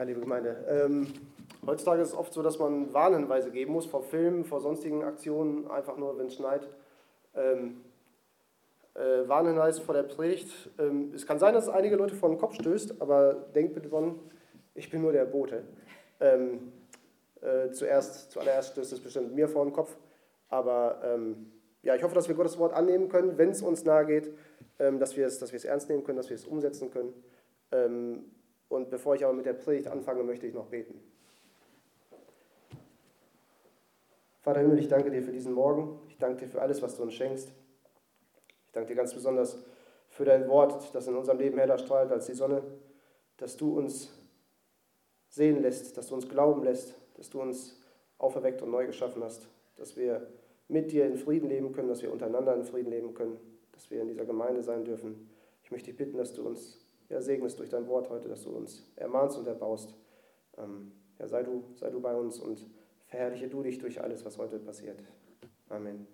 Ja, liebe Gemeinde, ähm, heutzutage ist es oft so, dass man Warnhinweise geben muss vor Filmen, vor sonstigen Aktionen, einfach nur, wenn es schneit. Ähm, äh, Warnhinweis vor der Predigt. Ähm, es kann sein, dass es einige Leute vor den Kopf stößt, aber denkt bitte dran, ich bin nur der Bote. Ähm, äh, zuerst, zuallererst stößt es bestimmt mir vor den Kopf, aber ähm, ja, ich hoffe, dass wir Gottes Wort annehmen können, wenn es uns nahe geht, ähm, dass wir es, dass wir es ernst nehmen können, dass wir es umsetzen können. Und bevor ich aber mit der Predigt anfange, möchte ich noch beten. Vater Himmel, ich danke dir für diesen Morgen. Ich danke dir für alles, was du uns schenkst. Ich danke dir ganz besonders für dein Wort, das in unserem Leben heller strahlt als die Sonne, dass du uns sehen lässt, dass du uns glauben lässt, dass du uns auferweckt und neu geschaffen hast, dass wir mit dir in Frieden leben können, dass wir untereinander in Frieden leben können, dass wir in dieser Gemeinde sein dürfen. Ich möchte dich bitten, dass du uns ja, segnest durch dein Wort heute, dass du uns ermahnst und erbaust. Ähm, ja, sei du, sei du bei uns und verherrliche du dich durch alles, was heute passiert. Amen.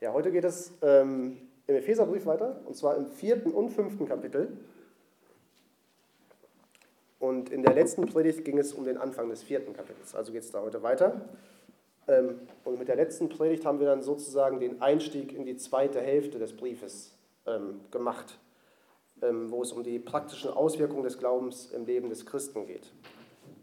Ja, heute geht es ähm, im Epheserbrief weiter, und zwar im vierten und fünften Kapitel. Und in der letzten Predigt ging es um den Anfang des vierten Kapitels, also geht es da heute weiter. Ähm, und mit der letzten Predigt haben wir dann sozusagen den Einstieg in die zweite Hälfte des Briefes ähm, gemacht. Ähm, wo es um die praktischen Auswirkungen des Glaubens im Leben des Christen geht.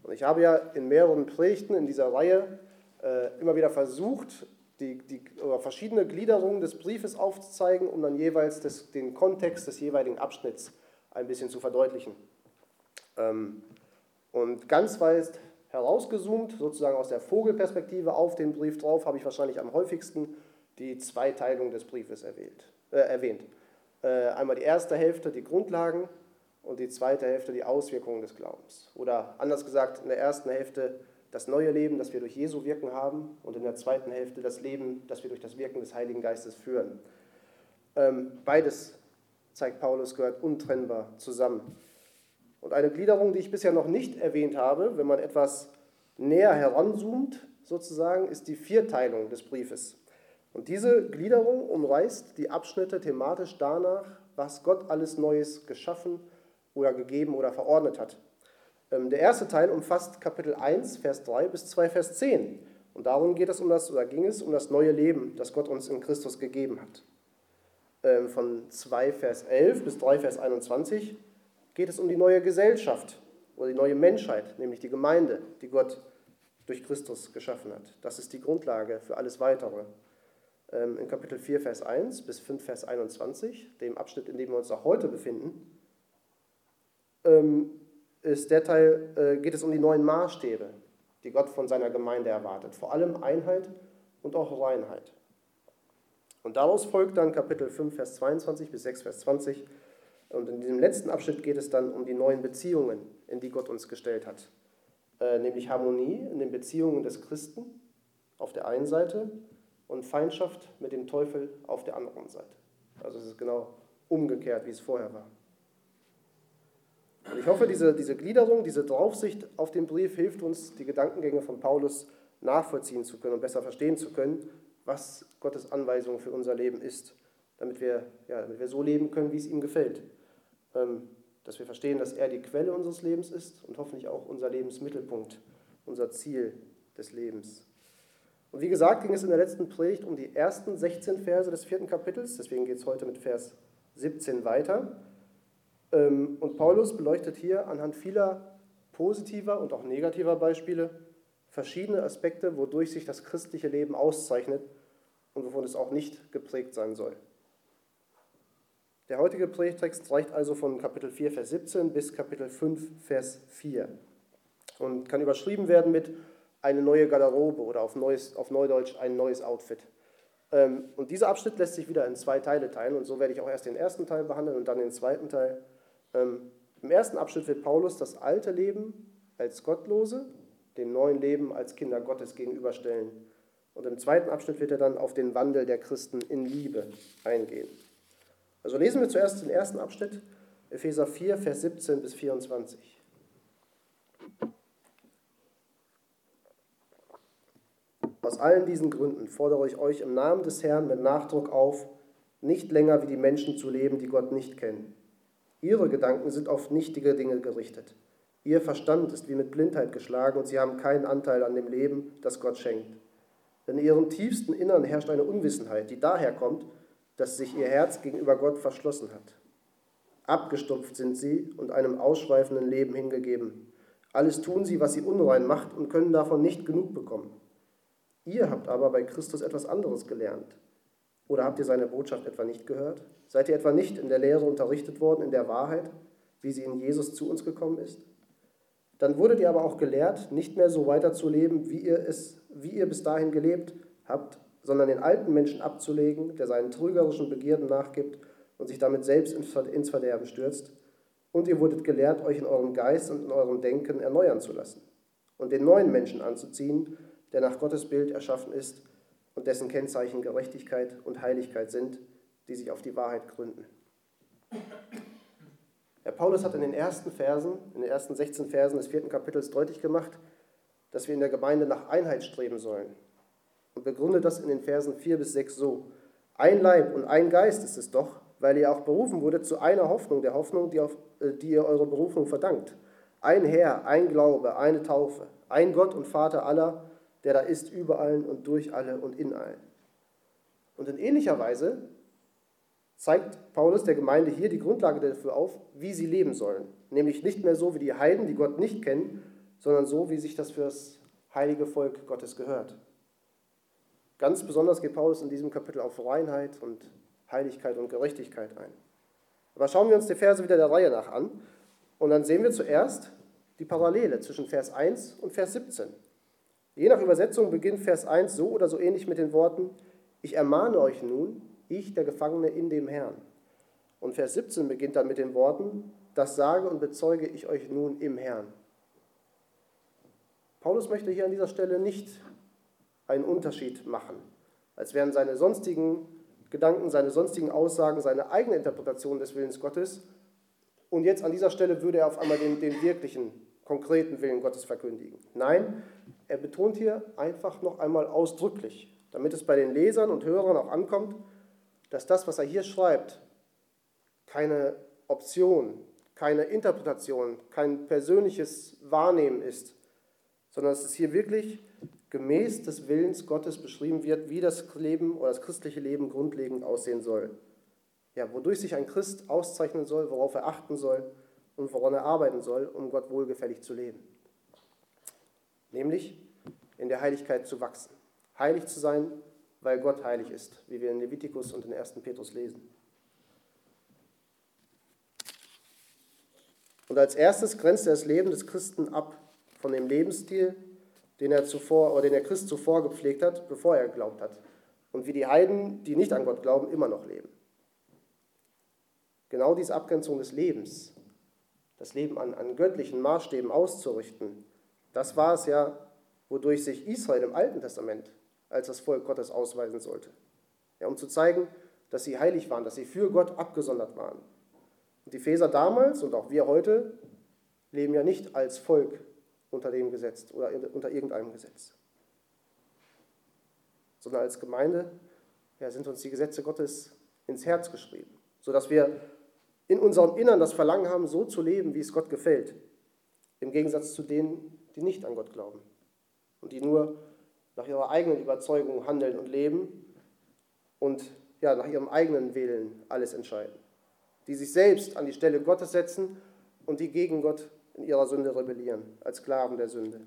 Und ich habe ja in mehreren Predigten in dieser Reihe äh, immer wieder versucht, die, die verschiedene Gliederungen des Briefes aufzuzeigen, um dann jeweils des, den Kontext des jeweiligen Abschnitts ein bisschen zu verdeutlichen. Ähm, und ganz weit herausgezoomt, sozusagen aus der Vogelperspektive auf den Brief drauf, habe ich wahrscheinlich am häufigsten die Zweiteilung des Briefes erwähnt. Äh, erwähnt. Äh, einmal die erste Hälfte, die Grundlagen, und die zweite Hälfte die Auswirkungen des Glaubens. Oder anders gesagt, in der ersten Hälfte das neue Leben, das wir durch Jesu Wirken haben, und in der zweiten Hälfte das Leben, das wir durch das Wirken des Heiligen Geistes führen. Ähm, beides, zeigt Paulus, gehört untrennbar zusammen. Und eine Gliederung, die ich bisher noch nicht erwähnt habe, wenn man etwas näher heranzoomt, sozusagen, ist die Vierteilung des Briefes. Und diese Gliederung umreißt die Abschnitte thematisch danach, was Gott alles Neues geschaffen oder gegeben oder verordnet hat. Ähm, der erste Teil umfasst Kapitel 1, Vers 3 bis 2, Vers 10. Und darum geht es um das, oder ging es um das neue Leben, das Gott uns in Christus gegeben hat. Ähm, von 2, Vers 11 bis 3, Vers 21 geht es um die neue Gesellschaft oder die neue Menschheit, nämlich die Gemeinde, die Gott durch Christus geschaffen hat. Das ist die Grundlage für alles Weitere. Ähm, in Kapitel 4, Vers 1 bis 5, Vers 21, dem Abschnitt, in dem wir uns auch heute befinden, ähm, ist der Teil, äh, geht es um die neuen Maßstäbe, die Gott von seiner Gemeinde erwartet. Vor allem Einheit und auch Reinheit. Und daraus folgt dann Kapitel 5, Vers 22 bis 6, Vers 20. Und in diesem letzten Abschnitt geht es dann um die neuen Beziehungen, in die Gott uns gestellt hat. Äh, nämlich Harmonie in den Beziehungen des Christen auf der einen Seite und Feindschaft mit dem Teufel auf der anderen Seite. Also es ist genau umgekehrt, wie es vorher war. Und ich hoffe, diese, diese Gliederung, diese Draufsicht auf den Brief hilft uns, die Gedankengänge von Paulus nachvollziehen zu können und besser verstehen zu können, was Gottes Anweisung für unser Leben ist, damit wir, ja, damit wir so leben können, wie es ihm gefällt. Ähm, dass wir verstehen, dass er die Quelle unseres Lebens ist und hoffentlich auch unser Lebensmittelpunkt, unser Ziel des Lebens. Und wie gesagt, ging es in der letzten Predigt um die ersten 16 Verse des vierten Kapitels, deswegen geht es heute mit Vers 17 weiter. Ähm, und Paulus beleuchtet hier anhand vieler positiver und auch negativer Beispiele verschiedene Aspekte, wodurch sich das christliche Leben auszeichnet und wovon es auch nicht geprägt sein soll. Der heutige Predigtext reicht also von Kapitel 4, Vers 17 bis Kapitel 5, Vers 4 und kann überschrieben werden mit eine neue Garderobe oder auf, neues, auf Neudeutsch ein neues Outfit. Ähm, und dieser Abschnitt lässt sich wieder in zwei Teile teilen und so werde ich auch erst den ersten Teil behandeln und dann den zweiten Teil. Ähm, Im ersten Abschnitt wird Paulus das alte Leben als Gottlose dem neuen Leben als Kinder Gottes gegenüberstellen. Und im zweiten Abschnitt wird er dann auf den Wandel der Christen in Liebe eingehen. Also lesen wir zuerst den ersten Abschnitt, Epheser 4, Vers 17 bis 24. Aus allen diesen Gründen fordere ich euch im Namen des Herrn mit Nachdruck auf, nicht länger wie die Menschen zu leben, die Gott nicht kennen. Ihre Gedanken sind auf nichtige Dinge gerichtet. Ihr Verstand ist wie mit Blindheit geschlagen und sie haben keinen Anteil an dem Leben, das Gott schenkt. Denn in ihrem tiefsten Innern herrscht eine Unwissenheit, die daher kommt, dass sich ihr Herz gegenüber Gott verschlossen hat. Abgestumpft sind sie und einem ausschweifenden Leben hingegeben. Alles tun sie, was sie unrein macht und können davon nicht genug bekommen. Ihr habt aber bei Christus etwas anderes gelernt. Oder habt ihr seine Botschaft etwa nicht gehört? Seid ihr etwa nicht in der Lehre unterrichtet worden, in der Wahrheit, wie sie in Jesus zu uns gekommen ist? Dann wurdet ihr aber auch gelehrt, nicht mehr so weiterzuleben, wie ihr es, wie ihr bis dahin gelebt habt, sondern den alten Menschen abzulegen, der seinen trügerischen Begierden nachgibt und sich damit selbst ins Verderben stürzt. Und ihr wurdet gelehrt, euch in eurem Geist und in eurem Denken erneuern zu lassen und den neuen Menschen anzuziehen, der nach Gottes Bild erschaffen ist und dessen Kennzeichen Gerechtigkeit und Heiligkeit sind, die sich auf die Wahrheit gründen. Herr Paulus hat in den ersten Versen, in den ersten 16 Versen des vierten Kapitels deutlich gemacht, dass wir in der Gemeinde nach Einheit streben sollen. Und begründet das in den Versen 4 bis 6 so. Ein Leib und ein Geist ist es doch, weil ihr auch berufen wurde zu einer Hoffnung, der Hoffnung, die, auf, äh, die ihr eure Berufung verdankt. Ein Herr, ein Glaube, eine Taufe, ein Gott und Vater aller, der da ist über allen und durch alle und in allen. Und in ähnlicher Weise zeigt Paulus der Gemeinde hier die Grundlage dafür auf, wie sie leben sollen. Nämlich nicht mehr so wie die Heiden, die Gott nicht kennen, sondern so, wie sich das für das heilige Volk Gottes gehört. Ganz besonders geht Paulus in diesem Kapitel auf Reinheit und Heiligkeit und Gerechtigkeit ein. Aber schauen wir uns die Verse wieder der Reihe nach an und dann sehen wir zuerst die Parallele zwischen Vers 1 und Vers 17. Je nach Übersetzung beginnt Vers 1 so oder so ähnlich mit den Worten, ich ermahne euch nun, ich der Gefangene in dem Herrn. Und Vers 17 beginnt dann mit den Worten, das sage und bezeuge ich euch nun im Herrn. Paulus möchte hier an dieser Stelle nicht einen Unterschied machen, als wären seine sonstigen Gedanken, seine sonstigen Aussagen, seine eigene Interpretation des Willens Gottes. Und jetzt an dieser Stelle würde er auf einmal den, den wirklichen, konkreten Willen Gottes verkündigen. Nein, er betont hier einfach noch einmal ausdrücklich, damit es bei den Lesern und Hörern auch ankommt, dass das, was er hier schreibt, keine Option, keine Interpretation, kein persönliches Wahrnehmen ist, sondern dass es hier wirklich gemäß des Willens Gottes beschrieben wird, wie das Leben oder das christliche Leben grundlegend aussehen soll. Ja, wodurch sich ein Christ auszeichnen soll, worauf er achten soll und woran er arbeiten soll, um Gott wohlgefällig zu leben nämlich in der Heiligkeit zu wachsen. Heilig zu sein, weil Gott heilig ist, wie wir in Levitikus und in 1. Petrus lesen. Und als erstes grenzt er das Leben des Christen ab von dem Lebensstil, den er zuvor oder den der Christ zuvor gepflegt hat, bevor er geglaubt hat. Und wie die Heiden, die nicht an Gott glauben, immer noch leben. Genau diese Abgrenzung des Lebens, das Leben an, an göttlichen Maßstäben auszurichten, das war es ja, wodurch sich Israel im Alten Testament als das Volk Gottes ausweisen sollte. Ja, um zu zeigen, dass sie heilig waren, dass sie für Gott abgesondert waren. Und die Feser damals und auch wir heute leben ja nicht als Volk unter dem Gesetz oder unter irgendeinem Gesetz, sondern als Gemeinde ja, sind uns die Gesetze Gottes ins Herz geschrieben, sodass wir in unserem Innern das Verlangen haben, so zu leben, wie es Gott gefällt, im Gegensatz zu denen, die nicht an Gott glauben und die nur nach ihrer eigenen Überzeugung handeln und leben und ja, nach ihrem eigenen Willen alles entscheiden. Die sich selbst an die Stelle Gottes setzen und die gegen Gott in ihrer Sünde rebellieren, als Sklaven der Sünde.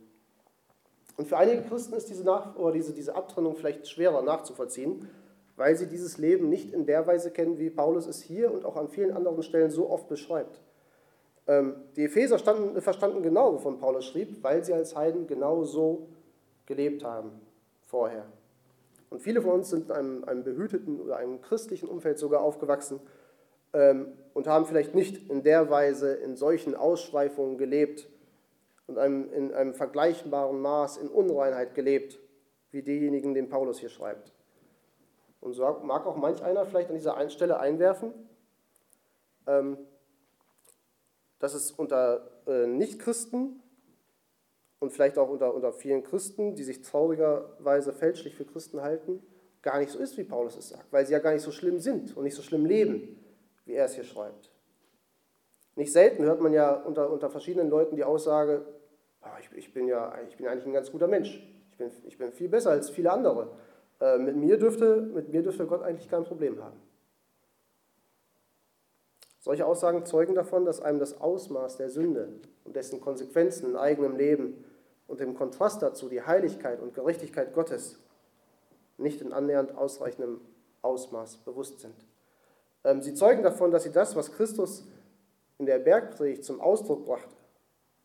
Und für einige Christen ist diese, nach oder diese, diese Abtrennung vielleicht schwerer nachzuvollziehen, weil sie dieses Leben nicht in der Weise kennen, wie Paulus es hier und auch an vielen anderen Stellen so oft beschreibt. Ähm, die Epheser standen, verstanden genau, wovon Paulus schrieb, weil sie als Heiden genau so gelebt haben vorher. Und viele von uns sind in einem, einem behüteten oder einem christlichen Umfeld sogar aufgewachsen ähm, und haben vielleicht nicht in der Weise in solchen Ausschweifungen gelebt und einem, in einem vergleichbaren Maß in Unreinheit gelebt, wie diejenigen, den Paulus hier schreibt. Und so mag auch manch einer vielleicht an dieser Stelle einwerfen, ähm, dass es unter äh, Nichtchristen und vielleicht auch unter, unter vielen Christen, die sich traurigerweise fälschlich für Christen halten, gar nicht so ist, wie Paulus es sagt, weil sie ja gar nicht so schlimm sind und nicht so schlimm leben, wie er es hier schreibt. Nicht selten hört man ja unter, unter verschiedenen Leuten die Aussage, oh, ich, ich, bin ja ich bin eigentlich ein ganz guter Mensch, ich bin, ich bin viel besser als viele andere. Äh, mit, mir dürfte, mit mir dürfte Gott eigentlich kein Problem haben. Solche Aussagen zeugen davon, dass einem das Ausmaß der Sünde und dessen Konsequenzen in eigenem Leben und im Kontrast dazu die Heiligkeit und Gerechtigkeit Gottes nicht in annähernd ausreichendem Ausmaß bewusst sind. Ähm, sie zeugen davon, dass sie das, was Christus in der Bergpredigt zum Ausdruck brachte,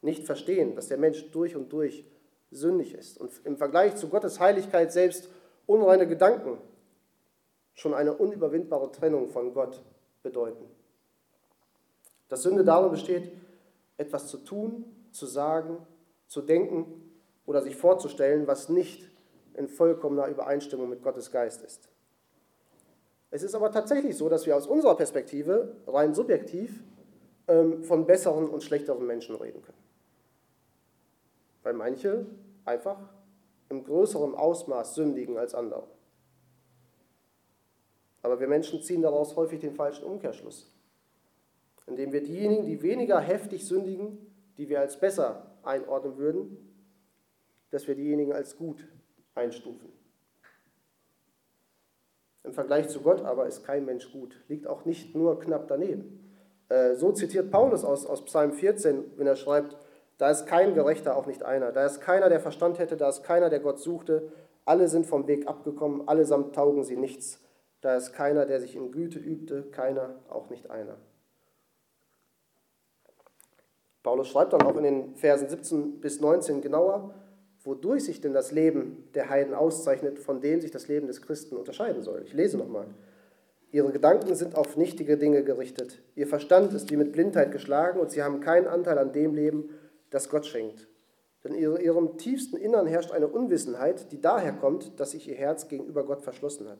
nicht verstehen, dass der Mensch durch und durch sündig ist und im Vergleich zu Gottes Heiligkeit selbst unreine Gedanken schon eine unüberwindbare Trennung von Gott bedeuten. Dass Sünde darin besteht, etwas zu tun, zu sagen, zu denken oder sich vorzustellen, was nicht in vollkommener Übereinstimmung mit Gottes Geist ist. Es ist aber tatsächlich so, dass wir aus unserer Perspektive rein subjektiv ähm, von besseren und schlechteren Menschen reden können. Weil manche einfach im größeren Ausmaß sündigen als andere. Aber wir Menschen ziehen daraus häufig den falschen Umkehrschluss, indem wir diejenigen, die weniger heftig sündigen, die wir als besser einordnen würden, dass wir diejenigen als gut einstufen. Im Vergleich zu Gott aber ist kein Mensch gut, liegt auch nicht nur knapp daneben. Äh, so zitiert Paulus aus, aus Psalm 14, wenn er schreibt, da ist kein Gerechter, auch nicht einer. Da ist keiner, der Verstand hätte, da ist keiner, der Gott suchte. Alle sind vom Weg abgekommen, allesamt taugen sie nichts. Da ist keiner, der sich in Güte übte, keiner, auch nicht einer. Paulus schreibt dann auch in den Versen 17 bis 19 genauer, wodurch sich denn das Leben der Heiden auszeichnet, von dem sich das Leben des Christen unterscheiden soll. Ich lese nochmal. Ihre Gedanken sind auf nichtige Dinge gerichtet. Ihr Verstand ist wie mit Blindheit geschlagen und sie haben keinen Anteil an dem Leben, das Gott schenkt. Denn in ihrem tiefsten Innern herrscht eine Unwissenheit, die daher kommt, dass sich ihr Herz gegenüber Gott verschlossen hat.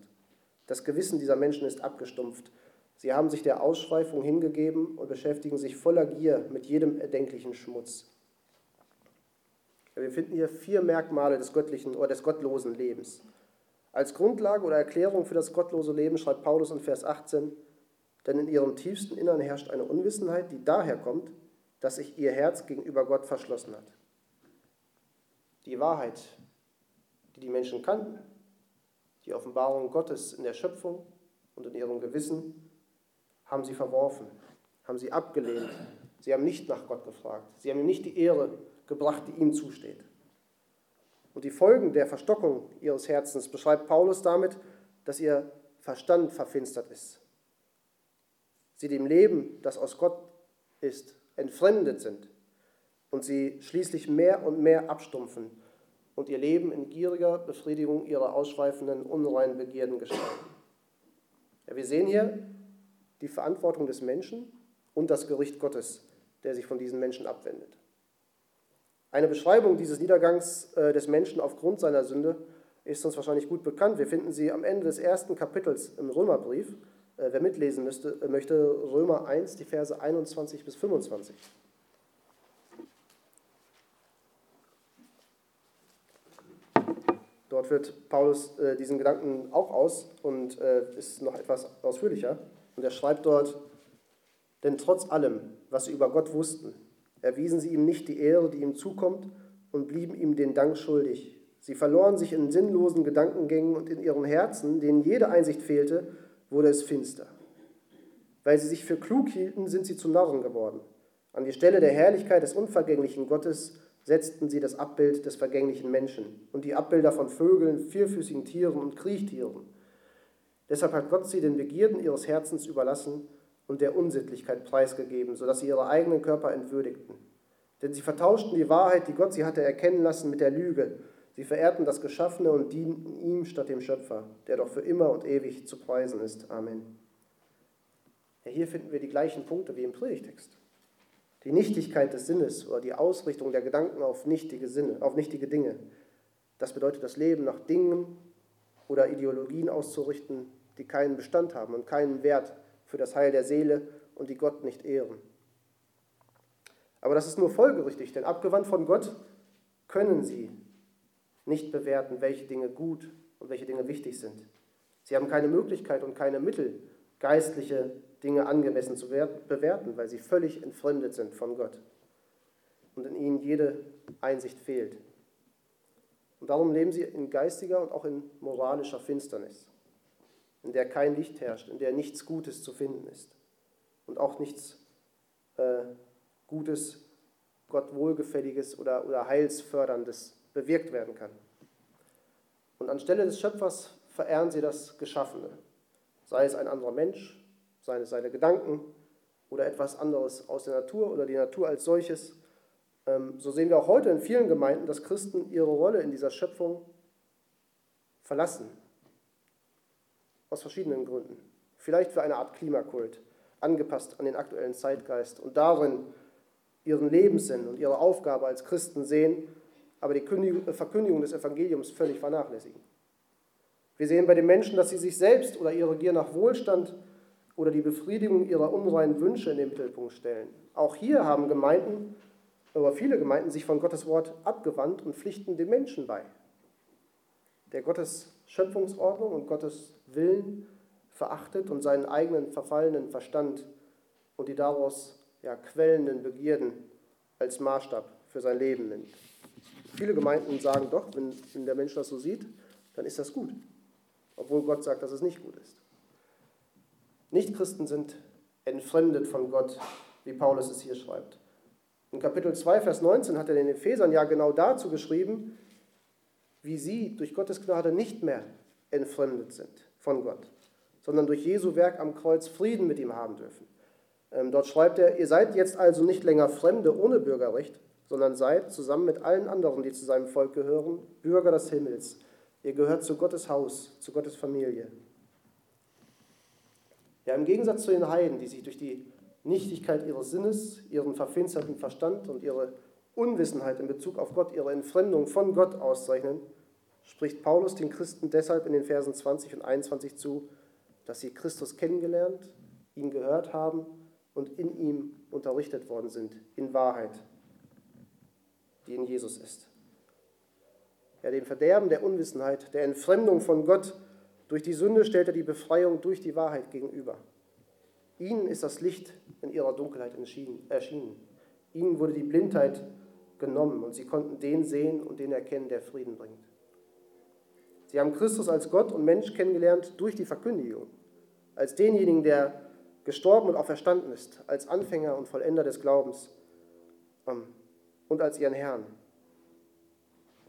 Das Gewissen dieser Menschen ist abgestumpft. Sie haben sich der Ausschweifung hingegeben und beschäftigen sich voller Gier mit jedem erdenklichen Schmutz. Wir finden hier vier Merkmale des göttlichen oder des gottlosen Lebens. Als Grundlage oder Erklärung für das gottlose Leben schreibt Paulus in Vers 18, denn in ihrem tiefsten Innern herrscht eine Unwissenheit, die daher kommt, dass sich ihr Herz gegenüber Gott verschlossen hat. Die Wahrheit, die die Menschen kannten, die Offenbarung Gottes in der Schöpfung und in ihrem Gewissen, haben sie verworfen, haben sie abgelehnt. Sie haben nicht nach Gott gefragt. Sie haben ihm nicht die Ehre gebracht, die ihm zusteht. Und die Folgen der Verstockung ihres Herzens beschreibt Paulus damit, dass ihr Verstand verfinstert ist. Sie dem Leben, das aus Gott ist, entfremdet sind und sie schließlich mehr und mehr abstumpfen und ihr Leben in gieriger Befriedigung ihrer ausschweifenden, unreinen Begierden gestalten. Ja, wir sehen hier die Verantwortung des Menschen und das Gericht Gottes, der sich von diesen Menschen abwendet. Eine Beschreibung dieses Niedergangs äh, des Menschen aufgrund seiner Sünde ist uns wahrscheinlich gut bekannt. Wir finden sie am Ende des ersten Kapitels im Römerbrief. Äh, wer mitlesen müsste, äh, möchte, Römer 1, die Verse 21 bis 25. Dort wird Paulus diesen Gedanken auch aus und ist noch etwas ausführlicher. Und er schreibt dort, denn trotz allem, was sie über Gott wussten, erwiesen sie ihm nicht die Ehre, die ihm zukommt, und blieben ihm den Dank schuldig. Sie verloren sich in sinnlosen Gedankengängen und in ihren Herzen, denen jede Einsicht fehlte, wurde es finster. Weil sie sich für klug hielten, sind sie zu Narren geworden. An die Stelle der Herrlichkeit des unvergänglichen Gottes setzten sie das Abbild des vergänglichen Menschen und die Abbilder von Vögeln, vierfüßigen Tieren und Kriechtieren. Deshalb hat Gott sie den Begierden ihres Herzens überlassen und der Unsittlichkeit preisgegeben, sodass sie ihre eigenen Körper entwürdigten. Denn sie vertauschten die Wahrheit, die Gott sie hatte erkennen lassen, mit der Lüge. Sie verehrten das Geschaffene und dienten ihm statt dem Schöpfer, der doch für immer und ewig zu preisen ist. Amen. Ja, hier finden wir die gleichen Punkte wie im Predigtext. Die Nichtigkeit des Sinnes oder die Ausrichtung der Gedanken auf nichtige, Sinne, auf nichtige Dinge. Das bedeutet, das Leben nach Dingen oder Ideologien auszurichten, die keinen Bestand haben und keinen Wert für das Heil der Seele und die Gott nicht ehren. Aber das ist nur folgerichtig, denn abgewandt von Gott können sie nicht bewerten, welche Dinge gut und welche Dinge wichtig sind. Sie haben keine Möglichkeit und keine Mittel, geistliche Dinge angemessen zu bewerten, weil sie völlig entfremdet sind von Gott und in ihnen jede Einsicht fehlt. Und darum leben sie in geistiger und auch in moralischer Finsternis, in der kein Licht herrscht, in der nichts Gutes zu finden ist und auch nichts äh, Gutes, Gott wohlgefälliges oder, oder heilsförderndes bewirkt werden kann. Und anstelle des Schöpfers verehren sie das Geschaffene, sei es ein anderer Mensch, sei es seine Gedanken oder etwas anderes aus der Natur oder die Natur als solches. Ähm, so sehen wir auch heute in vielen Gemeinden, dass Christen ihre Rolle in dieser Schöpfung verlassen. Aus verschiedenen Gründen. Vielleicht für eine Art Klimakult, angepasst an den aktuellen Zeitgeist und darin ihren Lebenssinn und ihre Aufgabe als Christen sehen, aber die Verkündigung des Evangeliums völlig vernachlässigen. Wir sehen bei den Menschen, dass sie sich selbst oder ihre Gier nach Wohlstand oder die Befriedigung ihrer unreinen Wünsche in den Mittelpunkt stellen. Auch hier haben Gemeinden, aber viele Gemeinden sich von Gottes Wort abgewandt und pflichten dem Menschen bei, der Gottes Schöpfungsordnung und Gottes Willen verachtet und seinen eigenen verfallenen Verstand und die daraus ja, quellenden Begierden als Maßstab für sein Leben nimmt. Viele Gemeinden sagen doch, wenn, wenn der Mensch das so sieht, dann ist das gut, obwohl Gott sagt, dass es nicht gut ist. Nichtchristen sind entfremdet von Gott, wie Paulus es hier schreibt. In Kapitel 2, Vers 19 hat er den Ephesern ja genau dazu geschrieben, wie sie durch Gottes Gnade nicht mehr entfremdet sind von Gott, sondern durch Jesu Werk am Kreuz Frieden mit ihm haben dürfen. Ähm, dort schreibt er, ihr seid jetzt also nicht länger Fremde ohne Bürgerrecht, sondern seid zusammen mit allen anderen, die zu seinem Volk gehören, Bürger des Himmels. Ihr gehört zu Gottes Haus, zu Gottes Familie. Ja, im Gegensatz zu den Heiden, die sich durch die Nichtigkeit ihres Sinnes, ihren verfinsterten Verstand und ihre Unwissenheit in Bezug auf Gott, ihre Entfremdung von Gott auszeichnen, spricht Paulus den Christen deshalb in den Versen 20 und 21 zu, dass sie Christus kennengelernt, ihn gehört haben und in ihm unterrichtet worden sind, in Wahrheit, die in Jesus ist. Ja, dem Verderben der Unwissenheit, der Entfremdung von Gott durch die Sünde stellt er die Befreiung durch die Wahrheit gegenüber. Ihnen ist das Licht in ihrer Dunkelheit erschienen. Ihnen wurde die Blindheit genommen und sie konnten den sehen und den erkennen, der Frieden bringt. Sie haben Christus als Gott und Mensch kennengelernt durch die Verkündigung, als denjenigen, der gestorben und auferstanden ist, als Anfänger und Vollender des Glaubens ähm, und als ihren Herrn.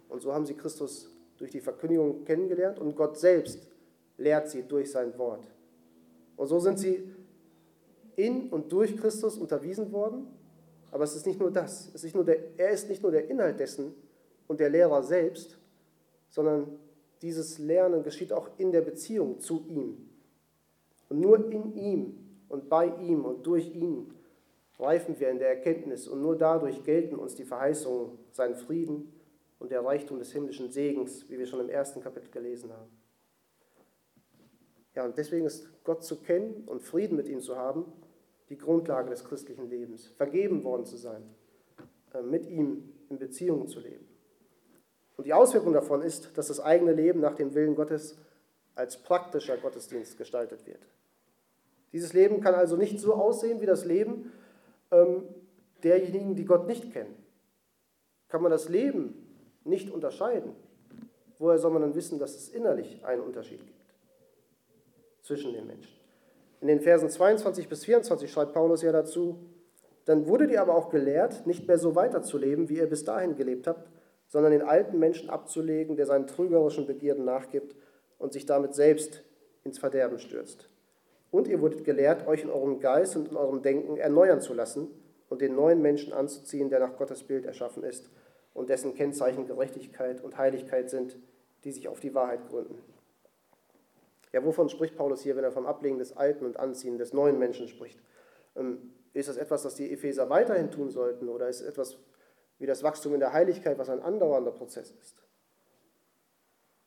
Und so haben sie Christus durch die Verkündigung kennengelernt und Gott selbst lehrt sie durch sein Wort. Und so sind sie in und durch Christus unterwiesen worden. Aber es ist nicht nur das. Es ist nur der, er ist nicht nur der Inhalt dessen und der Lehrer selbst, sondern dieses Lernen geschieht auch in der Beziehung zu ihm. Und nur in ihm und bei ihm und durch ihn reifen wir in der Erkenntnis und nur dadurch gelten uns die Verheißungen, sein Frieden und der Reichtum des himmlischen Segens, wie wir schon im ersten Kapitel gelesen haben. Ja, und deswegen ist Gott zu kennen und Frieden mit ihm zu haben die Grundlage des christlichen Lebens. Vergeben worden zu sein, äh, mit ihm in Beziehungen zu leben. Und die Auswirkung davon ist, dass das eigene Leben nach dem Willen Gottes als praktischer Gottesdienst gestaltet wird. Dieses Leben kann also nicht so aussehen wie das Leben ähm, derjenigen, die Gott nicht kennen. Kann man das Leben nicht unterscheiden? Woher soll man dann wissen, dass es innerlich einen Unterschied gibt? zwischen den Menschen. In den Versen 22 bis 24 schreibt Paulus ja dazu, dann wurdet ihr aber auch gelehrt, nicht mehr so weiterzuleben, wie ihr bis dahin gelebt habt, sondern den alten Menschen abzulegen, der seinen trügerischen Begierden nachgibt und sich damit selbst ins Verderben stürzt. Und ihr wurdet gelehrt, euch in eurem Geist und in eurem Denken erneuern zu lassen und den neuen Menschen anzuziehen, der nach Gottes Bild erschaffen ist und dessen Kennzeichen Gerechtigkeit und Heiligkeit sind, die sich auf die Wahrheit gründen. Ja, wovon spricht Paulus hier, wenn er vom Ablegen des Alten und Anziehen des neuen Menschen spricht? Ähm, ist das etwas, das die Epheser weiterhin tun sollten oder ist es etwas wie das Wachstum in der Heiligkeit, was ein andauernder Prozess ist?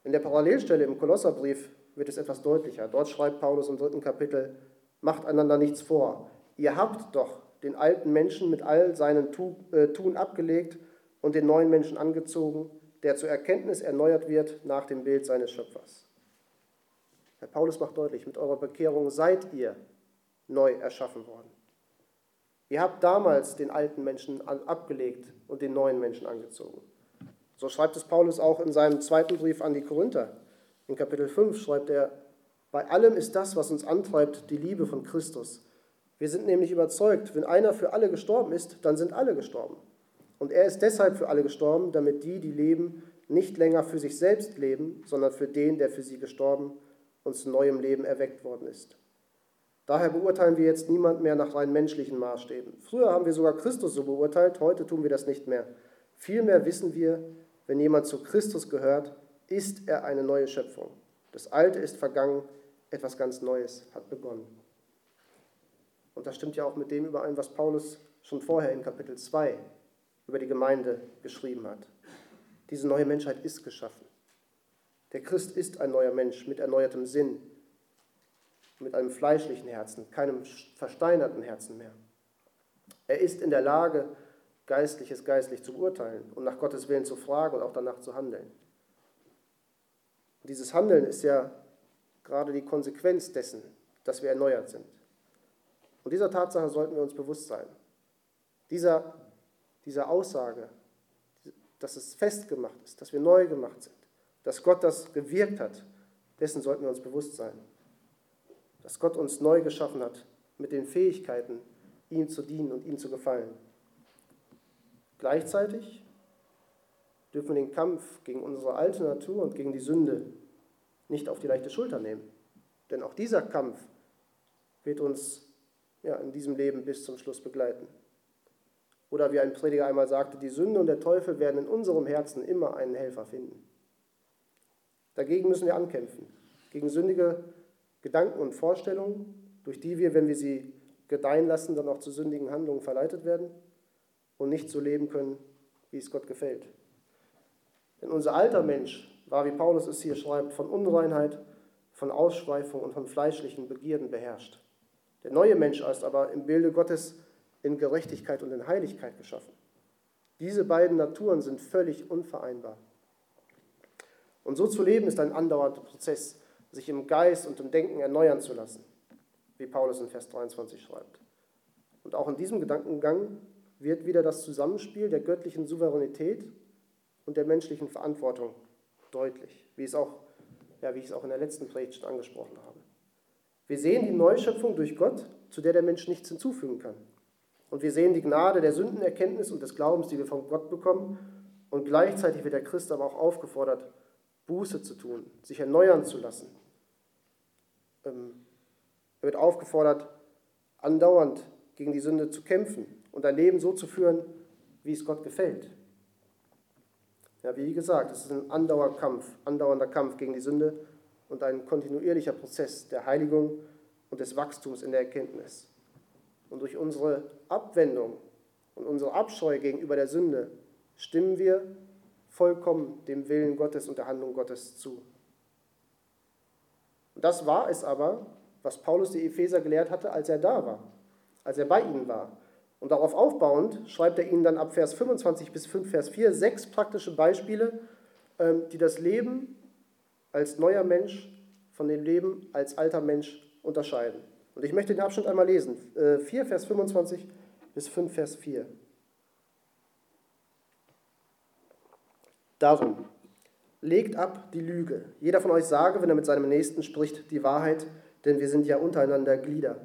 In der Parallelstelle im Kolosserbrief wird es etwas deutlicher. Dort schreibt Paulus im dritten Kapitel, macht einander nichts vor. Ihr habt doch den alten Menschen mit all seinen äh, Tun abgelegt und den neuen Menschen angezogen, der zur Erkenntnis erneuert wird nach dem Bild seines Schöpfers. Herr Paulus macht deutlich, mit eurer Bekehrung seid ihr neu erschaffen worden. Ihr habt damals den alten Menschen abgelegt und den neuen Menschen angezogen. So schreibt es Paulus auch in seinem zweiten Brief an die Korinther. In Kapitel 5 schreibt er, bei allem ist das, was uns antreibt, die Liebe von Christus. Wir sind nämlich überzeugt, wenn einer für alle gestorben ist, dann sind alle gestorben. Und er ist deshalb für alle gestorben, damit die, die leben, nicht länger für sich selbst leben, sondern für den, der für sie gestorben und zu neuem Leben erweckt worden ist. Daher beurteilen wir jetzt niemand mehr nach rein menschlichen Maßstäben. Früher haben wir sogar Christus so beurteilt, heute tun wir das nicht mehr. Vielmehr wissen wir, wenn jemand zu Christus gehört, ist er eine neue Schöpfung. Das Alte ist vergangen, etwas ganz Neues hat begonnen. Und das stimmt ja auch mit dem überein, was Paulus schon vorher in Kapitel 2 über die Gemeinde geschrieben hat. Diese neue Menschheit ist geschaffen. Der Christ ist ein neuer Mensch mit erneuertem Sinn, mit einem fleischlichen Herzen, keinem versteinerten Herzen mehr. Er ist in der Lage, Geistliches geistlich zu beurteilen und nach Gottes Willen zu fragen und auch danach zu handeln. Und dieses Handeln ist ja gerade die Konsequenz dessen, dass wir erneuert sind. Und dieser Tatsache sollten wir uns bewusst sein. Dieser, dieser Aussage, dass es festgemacht ist, dass wir neu gemacht sind, dass Gott das gewirkt hat, dessen sollten wir uns bewusst sein dass Gott uns neu geschaffen hat mit den Fähigkeiten, ihm zu dienen und ihm zu gefallen. Gleichzeitig dürfen wir den Kampf gegen unsere alte Natur und gegen die Sünde nicht auf die leichte Schulter nehmen. Denn auch dieser Kampf wird uns ja, in diesem Leben bis zum Schluss begleiten. Oder wie ein Prediger einmal sagte, die Sünde und der Teufel werden in unserem Herzen immer einen Helfer finden. Dagegen müssen wir ankämpfen, gegen sündige Gedanken und Vorstellungen, durch die wir, wenn wir sie gedeihen lassen, dann auch zu sündigen Handlungen verleitet werden und nicht so leben können, wie es Gott gefällt. Denn unser alter Mensch war, wie Paulus es hier schreibt, von Unreinheit, von Ausschweifung und von fleischlichen Begierden beherrscht. Der neue Mensch ist aber im Bilde Gottes in Gerechtigkeit und in Heiligkeit geschaffen. Diese beiden Naturen sind völlig unvereinbar. Und so zu leben ist ein andauernder Prozess sich im Geist und im Denken erneuern zu lassen, wie Paulus in Vers 23 schreibt. Und auch in diesem Gedankengang wird wieder das Zusammenspiel der göttlichen Souveränität und der menschlichen Verantwortung deutlich, wie, es auch, ja, wie ich es auch in der letzten Predigt angesprochen habe. Wir sehen die Neuschöpfung durch Gott, zu der der Mensch nichts hinzufügen kann. Und wir sehen die Gnade der Sündenerkenntnis und des Glaubens, die wir von Gott bekommen. Und gleichzeitig wird der Christ aber auch aufgefordert, Buße zu tun, sich erneuern zu lassen ähm, er wird aufgefordert, andauernd gegen die Sünde zu kämpfen und ein Leben so zu führen, wie es Gott gefällt. Ja, wie gesagt, es ist ein Andauerkampf, andauernder Kampf gegen die Sünde und ein kontinuierlicher Prozess der Heiligung und des Wachstums in der Erkenntnis. Und durch unsere Abwendung und unsere Abscheu gegenüber der Sünde stimmen wir vollkommen dem Willen Gottes und der Handlung Gottes zu. Und das war es aber, was Paulus die Epheser gelehrt hatte, als er da war, als er bei ihnen war. Und darauf aufbauend schreibt er ihnen dann ab Vers 25 bis 5 Vers 4 sechs praktische Beispiele, ähm, die das Leben als neuer Mensch von dem Leben als alter Mensch unterscheiden. Und ich möchte den Abschnitt einmal lesen. 4 äh, Vers 25 bis 5 Vers 4. Darum, Legt ab die Lüge. Jeder von euch sage, wenn er mit seinem Nächsten spricht, die Wahrheit, denn wir sind ja untereinander Glieder.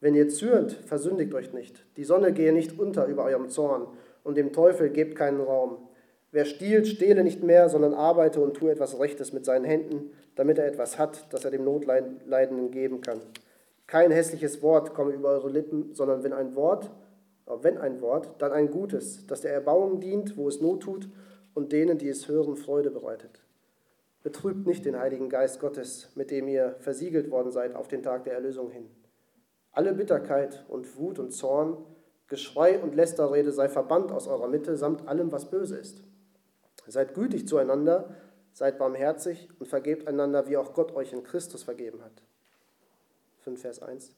Wenn ihr zürnt, versündigt euch nicht. Die Sonne gehe nicht unter über eurem Zorn und dem Teufel gebt keinen Raum. Wer stiehlt, stehle nicht mehr, sondern arbeite und tue etwas Rechtes mit seinen Händen, damit er etwas hat, das er dem Notleidenden geben kann. Kein hässliches Wort komme über eure Lippen, sondern wenn ein Wort, wenn ein Wort, dann ein gutes, das der Erbauung dient, wo es Not tut und denen, die es hören, Freude bereitet. Betrübt nicht den Heiligen Geist Gottes, mit dem ihr versiegelt worden seid auf den Tag der Erlösung hin. Alle Bitterkeit und Wut und Zorn, Geschrei und Lästerrede sei verbannt aus eurer Mitte, samt allem, was böse ist. Seid gütig zueinander, seid barmherzig und vergebt einander, wie auch Gott euch in Christus vergeben hat. 5 Vers 1.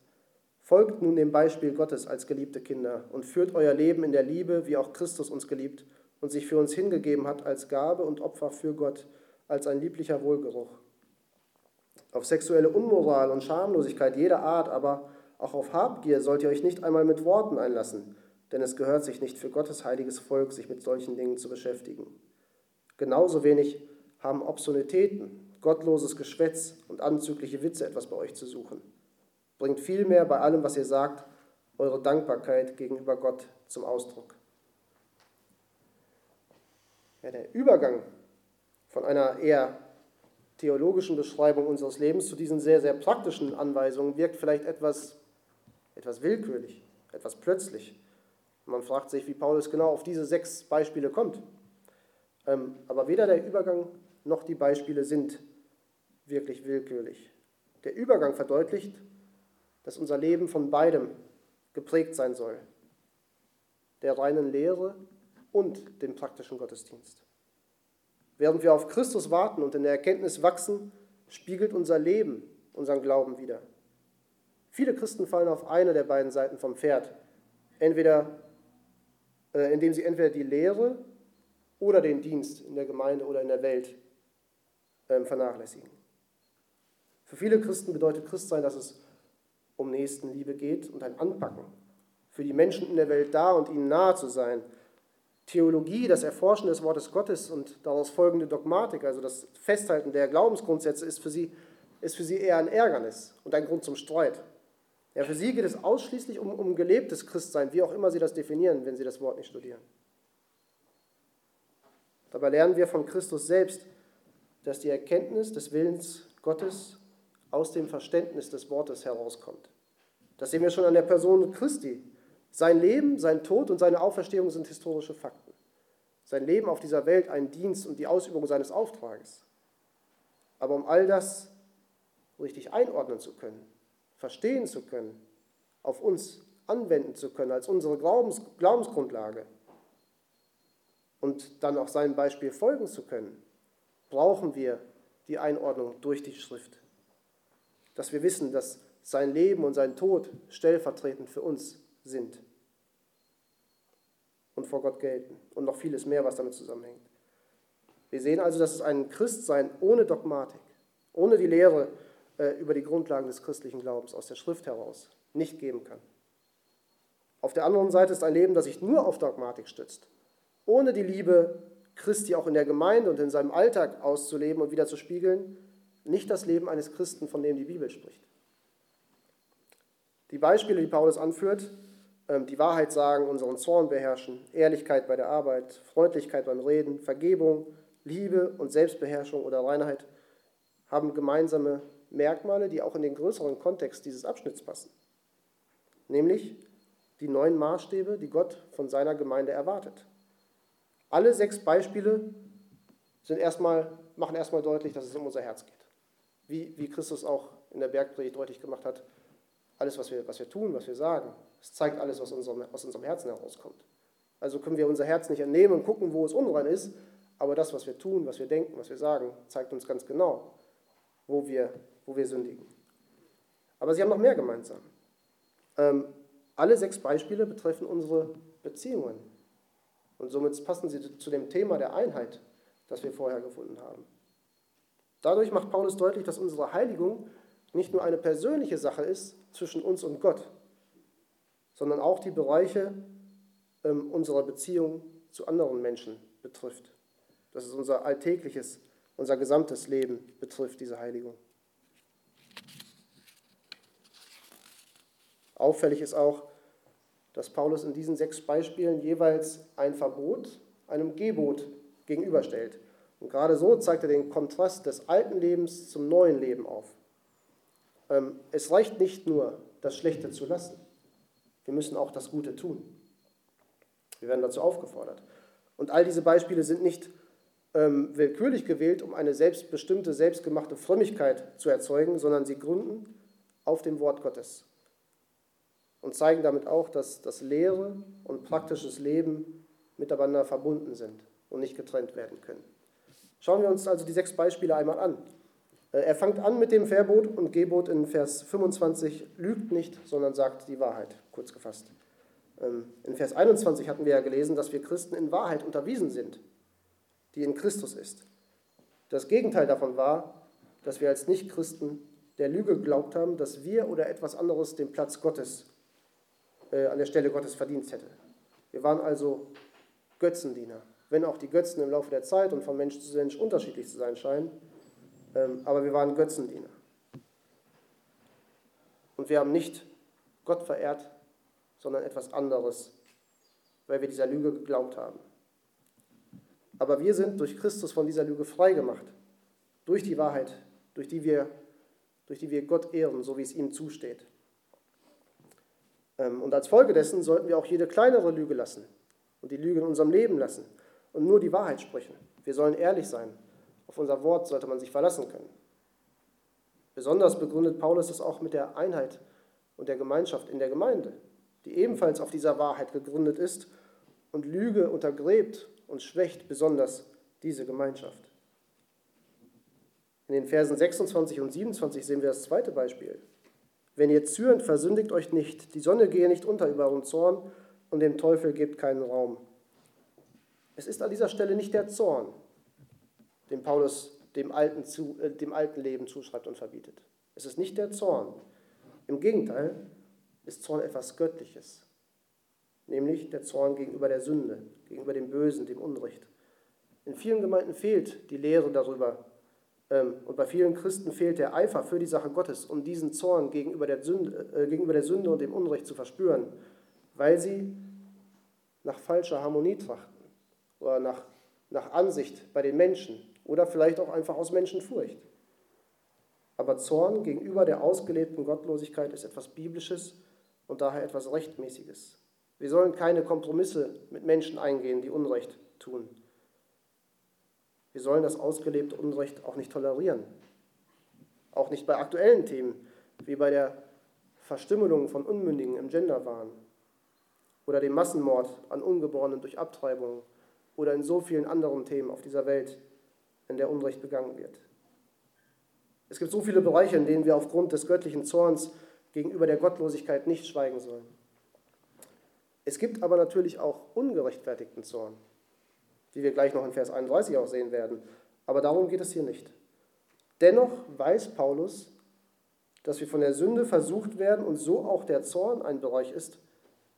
Folgt nun dem Beispiel Gottes als geliebte Kinder und führt euer Leben in der Liebe, wie auch Christus uns geliebt und sich für uns hingegeben hat als Gabe und Opfer für Gott, als ein lieblicher Wohlgeruch. Auf sexuelle Unmoral und Schamlosigkeit jeder Art, aber Auch auf Habgier sollt ihr euch nicht einmal mit Worten einlassen, denn es gehört sich nicht für Gottes heiliges Volk, sich mit solchen Dingen zu beschäftigen. Genauso wenig haben Obszönitäten, gottloses Geschwätz und anzügliche Witze etwas bei euch zu suchen. Bringt vielmehr bei allem, was ihr sagt, eure Dankbarkeit gegenüber Gott zum Ausdruck. Ja, der Übergang von einer eher theologischen Beschreibung unseres Lebens zu diesen sehr, sehr praktischen Anweisungen wirkt vielleicht etwas, etwas willkürlich, etwas plötzlich. Man fragt sich, wie Paulus genau auf diese sechs Beispiele kommt. Ähm, aber weder der Übergang noch die Beispiele sind wirklich willkürlich. Der Übergang verdeutlicht, dass unser Leben von beidem geprägt sein soll. Der reinen Lehre und dem praktischen Gottesdienst. Während wir auf Christus warten und in der Erkenntnis wachsen, spiegelt unser Leben unseren Glauben wider. Viele Christen fallen auf eine der beiden Seiten vom Pferd, entweder äh, indem sie entweder die Lehre oder den Dienst in der Gemeinde oder in der Welt äh, vernachlässigen. Für viele Christen bedeutet Christsein, dass es um Nächstenliebe geht und ein Anpacken, für die Menschen in der Welt da und ihnen nahe zu sein. Theologie, das Erforschen des Wortes Gottes und daraus folgende Dogmatik, also das Festhalten der Glaubensgrundsätze, ist für sie, ist für sie eher ein Ärgernis und ein Grund zum Streit. Ja, für sie geht es ausschließlich um, um gelebtes Christsein, wie auch immer sie das definieren, wenn sie das Wort nicht studieren. Dabei lernen wir von Christus selbst, dass die Erkenntnis des Willens Gottes aus dem Verständnis des Wortes herauskommt. Das sehen wir schon an der Person Christi. Sein Leben, sein Tod und seine Auferstehung sind historische Fakten. Sein Leben auf dieser Welt ein Dienst und die Ausübung seines Auftrages. Aber um all das richtig einordnen zu können, verstehen zu können, auf uns anwenden zu können als unsere Glaubens Glaubensgrundlage und dann auch seinem Beispiel folgen zu können, brauchen wir die Einordnung durch die Schrift. Dass wir wissen, dass sein Leben und sein Tod stellvertretend für uns sind und vor Gott gelten und noch vieles mehr, was damit zusammenhängt. Wir sehen also, dass es ein Christsein ohne Dogmatik, ohne die Lehre äh, über die Grundlagen des christlichen Glaubens aus der Schrift heraus nicht geben kann. Auf der anderen Seite ist ein Leben, das sich nur auf Dogmatik stützt, ohne die Liebe Christi auch in der Gemeinde und in seinem Alltag auszuleben und wieder zu spiegeln, nicht das Leben eines Christen, von dem die Bibel spricht. Die Beispiele, die Paulus anführt, die Wahrheit sagen, unseren Zorn beherrschen, Ehrlichkeit bei der Arbeit, Freundlichkeit beim Reden, Vergebung, Liebe und Selbstbeherrschung oder Reinheit, haben gemeinsame Merkmale, die auch in den größeren Kontext dieses Abschnitts passen. Nämlich die neuen Maßstäbe, die Gott von seiner Gemeinde erwartet. Alle sechs Beispiele sind erstmal, machen erstmal deutlich, dass es um unser Herz geht. Wie, wie Christus auch in der Bergpredigt deutlich gemacht hat, alles, was wir, was wir tun, was wir sagen, es zeigt alles, was unserem, aus unserem Herzen herauskommt. Also können wir unser Herz nicht entnehmen und gucken, wo es unrein ist, aber das, was wir tun, was wir denken, was wir sagen, zeigt uns ganz genau, wo wir wo wir sündigen. Aber sie haben noch mehr gemeinsam. Ähm, alle sechs Beispiele betreffen unsere Beziehungen. Und somit passen sie zu dem Thema der Einheit, das wir vorher gefunden haben. Dadurch macht Paulus deutlich, dass unsere Heiligung nicht nur eine persönliche Sache ist zwischen uns und Gott, sondern auch die Bereiche ähm, unserer Beziehung zu anderen Menschen betrifft. Dass es unser alltägliches, unser gesamtes Leben betrifft, diese Heiligung. Auffällig ist auch, dass Paulus in diesen sechs Beispielen jeweils ein Verbot einem Gebot gegenüberstellt. Und gerade so zeigt er den Kontrast des alten Lebens zum neuen Leben auf. Ähm, es reicht nicht nur, das Schlechte zu lassen. Wir müssen auch das Gute tun. Wir werden dazu aufgefordert. Und all diese Beispiele sind nicht ähm, willkürlich gewählt, um eine selbstbestimmte, selbstgemachte Frömmigkeit zu erzeugen, sondern sie gründen auf dem Wort Gottes und zeigen damit auch, dass das Lehre und praktisches Leben miteinander verbunden sind und nicht getrennt werden können. Schauen wir uns also die sechs Beispiele einmal an. Äh, er fängt an mit dem Verbot und Gebot in Vers 25, lügt nicht, sondern sagt die Wahrheit, kurz gefasst. Ähm, in Vers 21 hatten wir ja gelesen, dass wir Christen in Wahrheit unterwiesen sind, die in Christus ist. Das Gegenteil davon war, dass wir als Nichtchristen der Lüge geglaubt haben, dass wir oder etwas anderes den Platz Gottes äh, an der Stelle Gottes verdient hätte. Wir waren also Götzendiener, wenn auch die Götzen im Laufe der Zeit und von Mensch zu Mensch unterschiedlich zu sein scheinen, aber wir waren Götzendiener. Und wir haben nicht Gott verehrt, sondern etwas anderes, weil wir dieser Lüge geglaubt haben. Aber wir sind durch Christus von dieser Lüge frei gemacht, durch die Wahrheit, durch die wir, durch die wir Gott ehren, so wie es ihm zusteht. Ähm, und als Folge dessen sollten wir auch jede kleinere Lüge lassen und die Lüge in unserem Leben lassen und nur die Wahrheit sprechen. Wir sollen ehrlich sein. Auf unser Wort sollte man sich verlassen können. Besonders begründet Paulus das auch mit der Einheit und der Gemeinschaft in der Gemeinde, die ebenfalls auf dieser Wahrheit gegründet ist und Lüge untergräbt und schwächt besonders diese Gemeinschaft. In den Versen 26 und 27 sehen wir das zweite Beispiel. Wenn ihr zürnt, versündigt euch nicht, die Sonne gehe nicht unter über euren Zorn und dem Teufel gebt keinen Raum. Es ist an dieser Stelle nicht der Zorn, den Paulus dem alten, zu, äh, dem alten Leben zuschreibt und verbietet. Es ist nicht der Zorn. Im Gegenteil ist Zorn etwas Göttliches, nämlich der Zorn gegenüber der Sünde, gegenüber dem Bösen, dem Unrecht. In vielen Gemeinden fehlt die Lehre darüber, ähm, und bei vielen Christen fehlt der Eifer für die Sache Gottes, um diesen Zorn gegenüber der, Sünde, äh, gegenüber der Sünde und dem Unrecht zu verspüren, weil sie nach falscher Harmonie trachten oder nach, nach Ansicht bei den Menschen oder vielleicht auch einfach aus Menschenfurcht. Aber Zorn gegenüber der ausgelebten Gottlosigkeit ist etwas Biblisches und daher etwas Rechtmäßiges. Wir sollen keine Kompromisse mit Menschen eingehen, die Unrecht tun. Wir sollen das ausgelebte Unrecht auch nicht tolerieren. Auch nicht bei aktuellen Themen, wie bei der Verstümmelung von Unmündigen im Genderwahn oder dem Massenmord an Ungeborenen durch Abtreibung oder in so vielen anderen Themen auf dieser Welt, in der Unrecht begangen wird. Es gibt so viele Bereiche, in denen wir aufgrund des göttlichen Zorns gegenüber der Gottlosigkeit nicht schweigen sollen. Es gibt aber natürlich auch ungerechtfertigten Zorn wie wir gleich noch in Vers 31 auch sehen werden. Aber darum geht es hier nicht. Dennoch weiß Paulus, dass wir von der Sünde versucht werden und so auch der Zorn ein Bereich ist,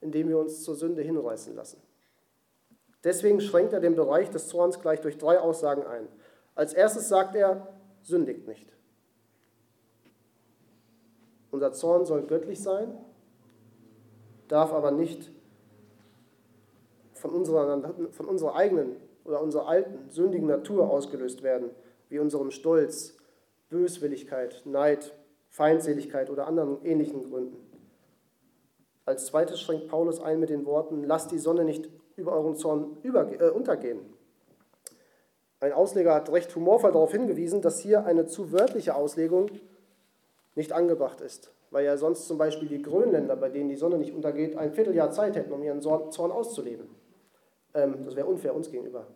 in dem wir uns zur Sünde hinreißen lassen. Deswegen schränkt er den Bereich des Zorns gleich durch drei Aussagen ein. Als erstes sagt er, sündigt nicht. Unser Zorn soll göttlich sein, darf aber nicht von unserer, von unserer eigenen oder unserer alten, sündigen Natur ausgelöst werden, wie unserem Stolz, Böswilligkeit, Neid, Feindseligkeit oder anderen ähnlichen Gründen. Als zweites schränkt Paulus ein mit den Worten, lasst die Sonne nicht über euren Zorn über, äh, untergehen. Ein Ausleger hat recht humorvoll darauf hingewiesen, dass hier eine zu wörtliche Auslegung nicht angebracht ist, weil ja sonst zum Beispiel die Grönländer, bei denen die Sonne nicht untergeht, ein Vierteljahr Zeit hätten, um ihren Zorn auszuleben. Ähm, das wäre unfair uns gegenüber,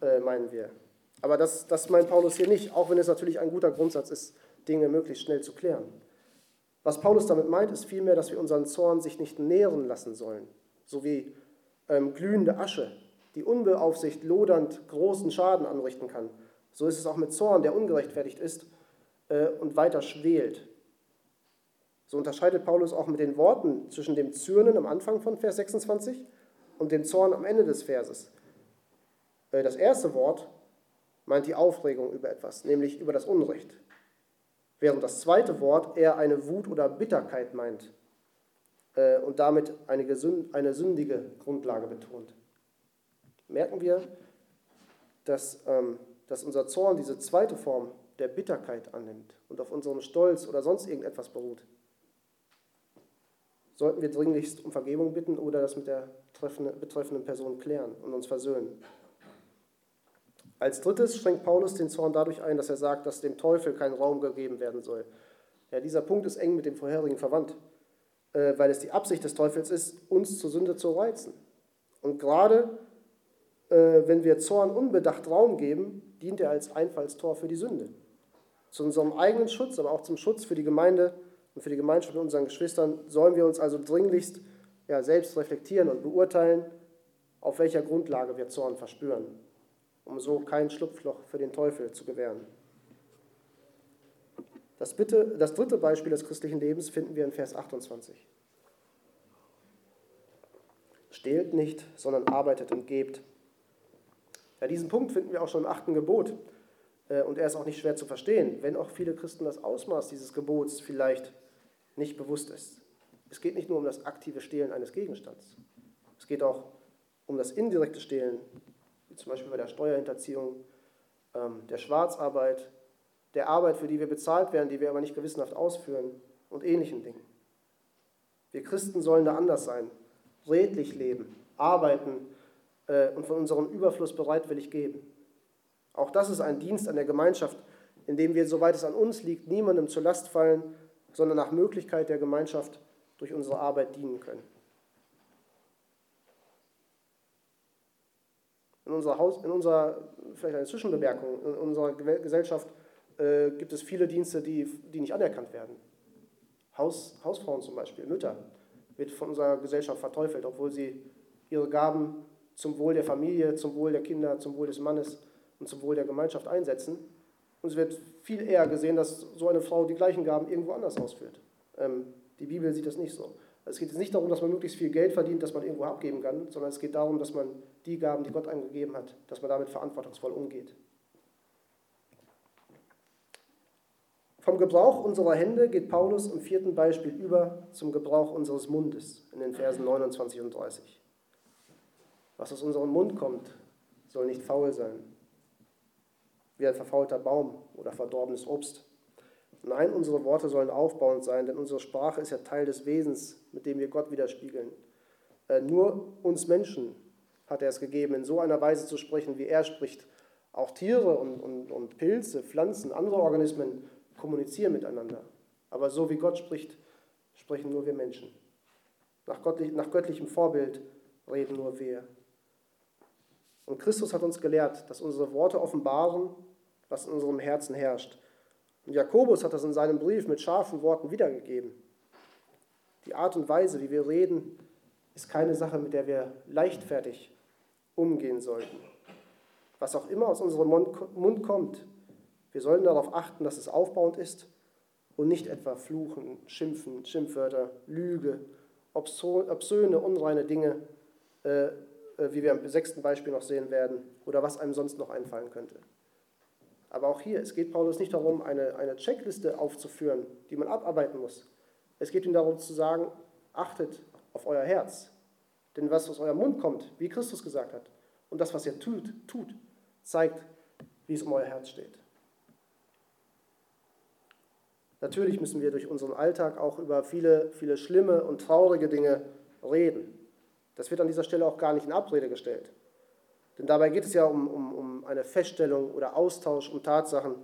äh, meinen wir. Aber das, das meint Paulus hier nicht, auch wenn es natürlich ein guter Grundsatz ist, Dinge möglichst schnell zu klären. Was Paulus damit meint, ist vielmehr, dass wir unseren Zorn sich nicht nähren lassen sollen, so wie ähm, glühende Asche, die unbeaufsicht lodernd großen Schaden anrichten kann. So ist es auch mit Zorn, der ungerechtfertigt ist äh, und weiter schwelt. So unterscheidet Paulus auch mit den Worten zwischen dem Zürnen am Anfang von Vers 26 und dem Zorn am Ende des Verses. Äh, das erste Wort meint die Aufregung über etwas, nämlich über das Unrecht, während das zweite Wort eher eine Wut oder Bitterkeit meint äh, und damit eine, sündige Grundlage betont. Merken wir, dass, ähm, dass unser Zorn diese zweite Form der Bitterkeit annimmt und auf unserem Stolz oder sonst irgendetwas beruht sollten wir dringlichst um Vergebung bitten oder das mit der betreffenden Person klären und uns versöhnen. Als drittes schränkt Paulus den Zorn dadurch ein, dass er sagt, dass dem Teufel kein Raum gegeben werden soll. Ja, dieser Punkt ist eng mit dem vorherigen verwandt, äh, weil es die Absicht des Teufels ist, uns zur Sünde zu reizen. Und gerade wenn wir Zorn unbedacht Raum geben, dient er als Einfallstor für die Sünde. Zu unserem eigenen Schutz, aber auch zum Schutz für die Gemeinde und für die Gemeinschaft mit unseren Geschwistern sollen wir uns also dringlichst ja, selbst reflektieren und beurteilen, auf welcher Grundlage wir Zorn verspüren, um so kein Schlupfloch für den Teufel zu gewähren. Das, bitte, das dritte Beispiel des christlichen Lebens finden wir in Vers 28. Stehlt nicht, sondern arbeitet und gebt. Ja, diesen Punkt finden wir auch schon im achten Gebot. Äh, und er ist auch nicht schwer zu verstehen, wenn auch viele Christen das Ausmaß dieses Gebots vielleicht nicht bewusst ist. Es geht nicht nur um das aktive Stehlen eines Gegenstands. Es geht auch um das indirekte Stehlen, wie zum Beispiel bei der Steuerhinterziehung, ähm, der Schwarzarbeit, der Arbeit, für die wir bezahlt werden, die wir aber nicht gewissenhaft ausführen und ähnlichen Dingen. Wir Christen sollen da anders sein, redlich leben, arbeiten und von unserem Überfluss bereitwillig geben. Auch das ist ein Dienst an der Gemeinschaft, in dem wir, soweit es an uns liegt, niemandem zur Last fallen, sondern nach Möglichkeit der Gemeinschaft durch unsere Arbeit dienen können. In unserer, Haus, in unserer vielleicht eine Zwischenbemerkung, in unserer Gesellschaft äh, gibt es viele Dienste, die, die nicht anerkannt werden. Haus, Hausfrauen zum Beispiel, Mütter, wird von unserer Gesellschaft verteufelt, obwohl sie ihre Gaben zum Wohl der Familie, zum Wohl der Kinder, zum Wohl des Mannes und zum Wohl der Gemeinschaft einsetzen. Und es wird viel eher gesehen, dass so eine Frau die gleichen Gaben irgendwo anders ausführt. Ähm, die Bibel sieht das nicht so. Es geht jetzt nicht darum, dass man möglichst viel Geld verdient, das man irgendwo abgeben kann, sondern es geht darum, dass man die Gaben, die Gott einem gegeben hat, dass man damit verantwortungsvoll umgeht. Vom Gebrauch unserer Hände geht Paulus im vierten Beispiel über zum Gebrauch unseres Mundes in den Versen 29 und 30. Was aus unserem Mund kommt, soll nicht faul sein, wie ein verfaulter Baum oder verdorbenes Obst. Nein, unsere Worte sollen aufbauend sein, denn unsere Sprache ist ja Teil des Wesens, mit dem wir Gott widerspiegeln. Äh, nur uns Menschen hat er es gegeben, in so einer Weise zu sprechen, wie er spricht. Auch Tiere und, und, und Pilze, Pflanzen, andere Organismen kommunizieren miteinander. Aber so wie Gott spricht, sprechen nur wir Menschen. Nach, göttlich, nach göttlichem Vorbild reden nur wir. Und Christus hat uns gelehrt, dass unsere Worte offenbaren, was in unserem Herzen herrscht. Und Jakobus hat das in seinem Brief mit scharfen Worten wiedergegeben. Die Art und Weise, wie wir reden, ist keine Sache, mit der wir leichtfertig umgehen sollten. Was auch immer aus unserem Mund kommt, wir sollen darauf achten, dass es aufbauend ist und nicht etwa Fluchen, Schimpfen, Schimpfwörter, Lüge, obszöne, unreine Dinge, äh, wie wir im sechsten Beispiel noch sehen werden, oder was einem sonst noch einfallen könnte. Aber auch hier, es geht Paulus nicht darum, eine, eine Checkliste aufzuführen, die man abarbeiten muss. Es geht ihm darum zu sagen, achtet auf euer Herz. Denn was aus eurem Mund kommt, wie Christus gesagt hat, und das, was ihr tut, tut, zeigt, wie es um euer Herz steht. Natürlich müssen wir durch unseren Alltag auch über viele, viele schlimme und traurige Dinge reden. Das wird an dieser Stelle auch gar nicht in Abrede gestellt. Denn dabei geht es ja um, um, um eine Feststellung oder Austausch um Tatsachen,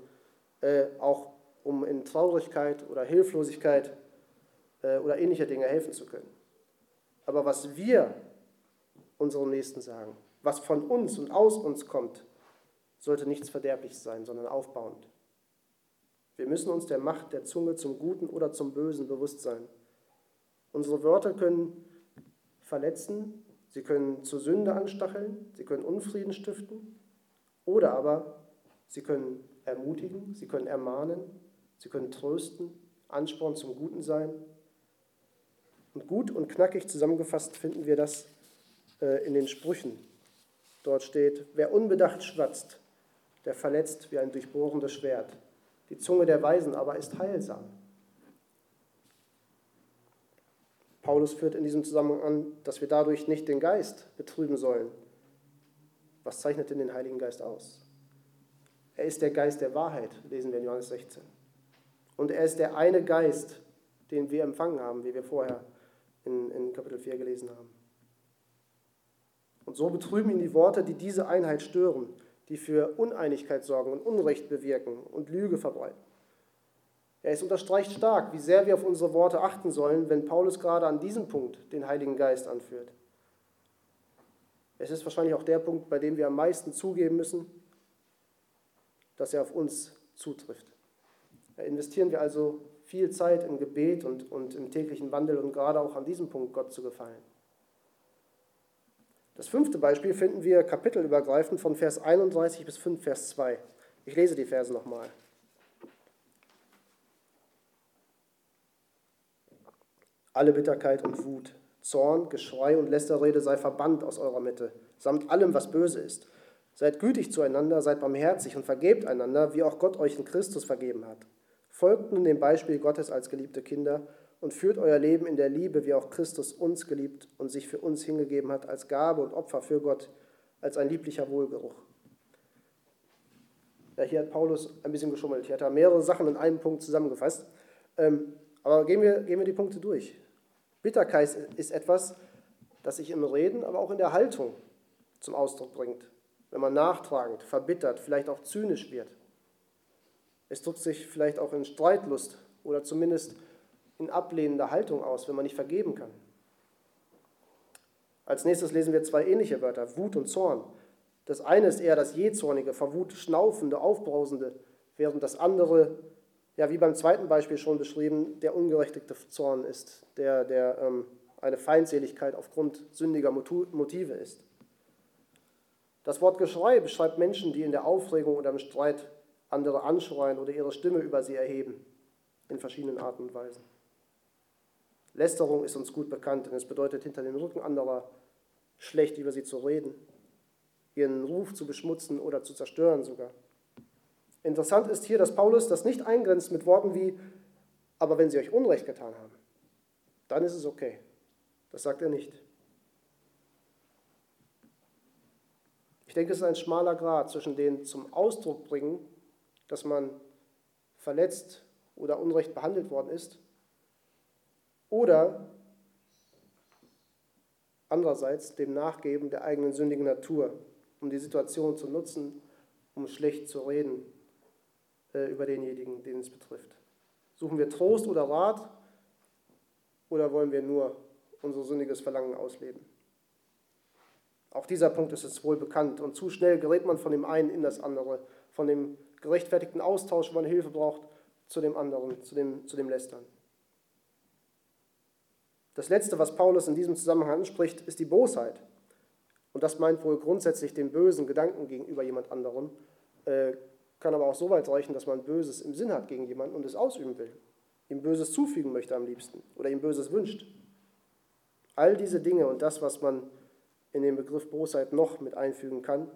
äh, auch um in Traurigkeit oder Hilflosigkeit äh, oder ähnliche Dinge helfen zu können. Aber was wir unserem Nächsten sagen, was von uns und aus uns kommt, sollte nichts Verderbliches sein, sondern aufbauend. Wir müssen uns der Macht der Zunge zum Guten oder zum Bösen bewusst sein. Unsere Wörter können verletzen, sie können zur Sünde anstacheln, sie können Unfrieden stiften oder aber sie können ermutigen, sie können ermahnen, sie können trösten, Ansporn zum Guten sein. Und gut und knackig zusammengefasst finden wir das äh, in den Sprüchen. Dort steht, wer unbedacht schwatzt, der verletzt wie ein durchbohrendes Schwert. Die Zunge der Weisen aber ist heilsam. Paulus führt in diesem Zusammenhang an, dass wir dadurch nicht den Geist betrüben sollen. Was zeichnet denn den Heiligen Geist aus? Er ist der Geist der Wahrheit, lesen wir in Johannes 16. Und er ist der eine Geist, den wir empfangen haben, wie wir vorher in, in Kapitel 4 gelesen haben. Und so betrüben ihn die Worte, die diese Einheit stören, die für Uneinigkeit sorgen und Unrecht bewirken und Lüge verbreiten. Es unterstreicht stark, wie sehr wir auf unsere Worte achten sollen, wenn Paulus gerade an diesem Punkt den Heiligen Geist anführt. Es ist wahrscheinlich auch der Punkt, bei dem wir am meisten zugeben müssen, dass er auf uns zutrifft. Da investieren wir also viel Zeit im Gebet und, und im täglichen Wandel und gerade auch an diesem Punkt Gott zu gefallen. Das fünfte Beispiel finden wir kapitelübergreifend von Vers 31 bis 5, Vers 2. Ich lese die Verse nochmal. Alle Bitterkeit und Wut, Zorn, Geschrei und Lästerrede sei verbannt aus eurer Mitte, samt allem, was böse ist. Seid gütig zueinander, seid barmherzig und vergebt einander, wie auch Gott euch in Christus vergeben hat. Folgt nun dem Beispiel Gottes als geliebte Kinder und führt euer Leben in der Liebe, wie auch Christus uns geliebt und sich für uns hingegeben hat als Gabe und Opfer für Gott, als ein lieblicher Wohlgeruch. Ja, hier hat Paulus ein bisschen geschummelt. Hier hat er mehrere Sachen in einem Punkt zusammengefasst. Ähm, aber gehen wir, gehen wir die Punkte durch. Bitterkeit ist etwas, das sich im Reden, aber auch in der Haltung zum Ausdruck bringt. Wenn man nachtragend, verbittert, vielleicht auch zynisch wird. Es drückt sich vielleicht auch in Streitlust oder zumindest in ablehnender Haltung aus, wenn man nicht vergeben kann. Als nächstes lesen wir zwei ähnliche Wörter, Wut und Zorn. Das eine ist eher das jähzornige, vor Wut schnaufende, aufbrausende, während das andere, ja wie beim zweiten Beispiel schon beschrieben, der ungerechtigte Zorn ist, der, der ähm, eine Feindseligkeit aufgrund sündiger Motive ist. Das Wort Geschrei beschreibt Menschen, die in der Aufregung oder im Streit andere anschreien oder ihre Stimme über sie erheben, in verschiedenen Arten und Weisen. Lästerung ist uns gut bekannt, denn es bedeutet, hinter dem Rücken anderer schlecht über sie zu reden, ihren Ruf zu beschmutzen oder zu zerstören sogar. Interessant ist hier, dass Paulus das nicht eingrenzt mit Worten wie, aber wenn sie euch Unrecht getan haben, dann ist es okay. Das sagt er nicht. Ich denke, es ist ein schmaler Grad zwischen den zum Ausdruck bringen, dass man verletzt oder unrecht behandelt worden ist, oder andererseits dem Nachgeben der eigenen sündigen Natur, um die Situation zu nutzen, um schlecht zu reden über denjenigen, den es betrifft. Suchen wir Trost oder Rat oder wollen wir nur unser sündiges Verlangen ausleben? Auch dieser Punkt ist es wohl bekannt und zu schnell gerät man von dem einen in das andere, von dem gerechtfertigten Austausch, wo man Hilfe braucht, zu dem anderen, zu dem, zu dem Lästern. Das Letzte, was Paulus in diesem Zusammenhang anspricht, ist die Bosheit. Und das meint wohl grundsätzlich den bösen Gedanken gegenüber jemand anderem, äh, kann aber auch so weit reichen, dass man Böses im Sinn hat gegen jemanden und es ausüben will, ihm Böses zufügen möchte am liebsten oder ihm Böses wünscht. All diese Dinge und das, was man in den Begriff Bosheit noch mit einfügen kann,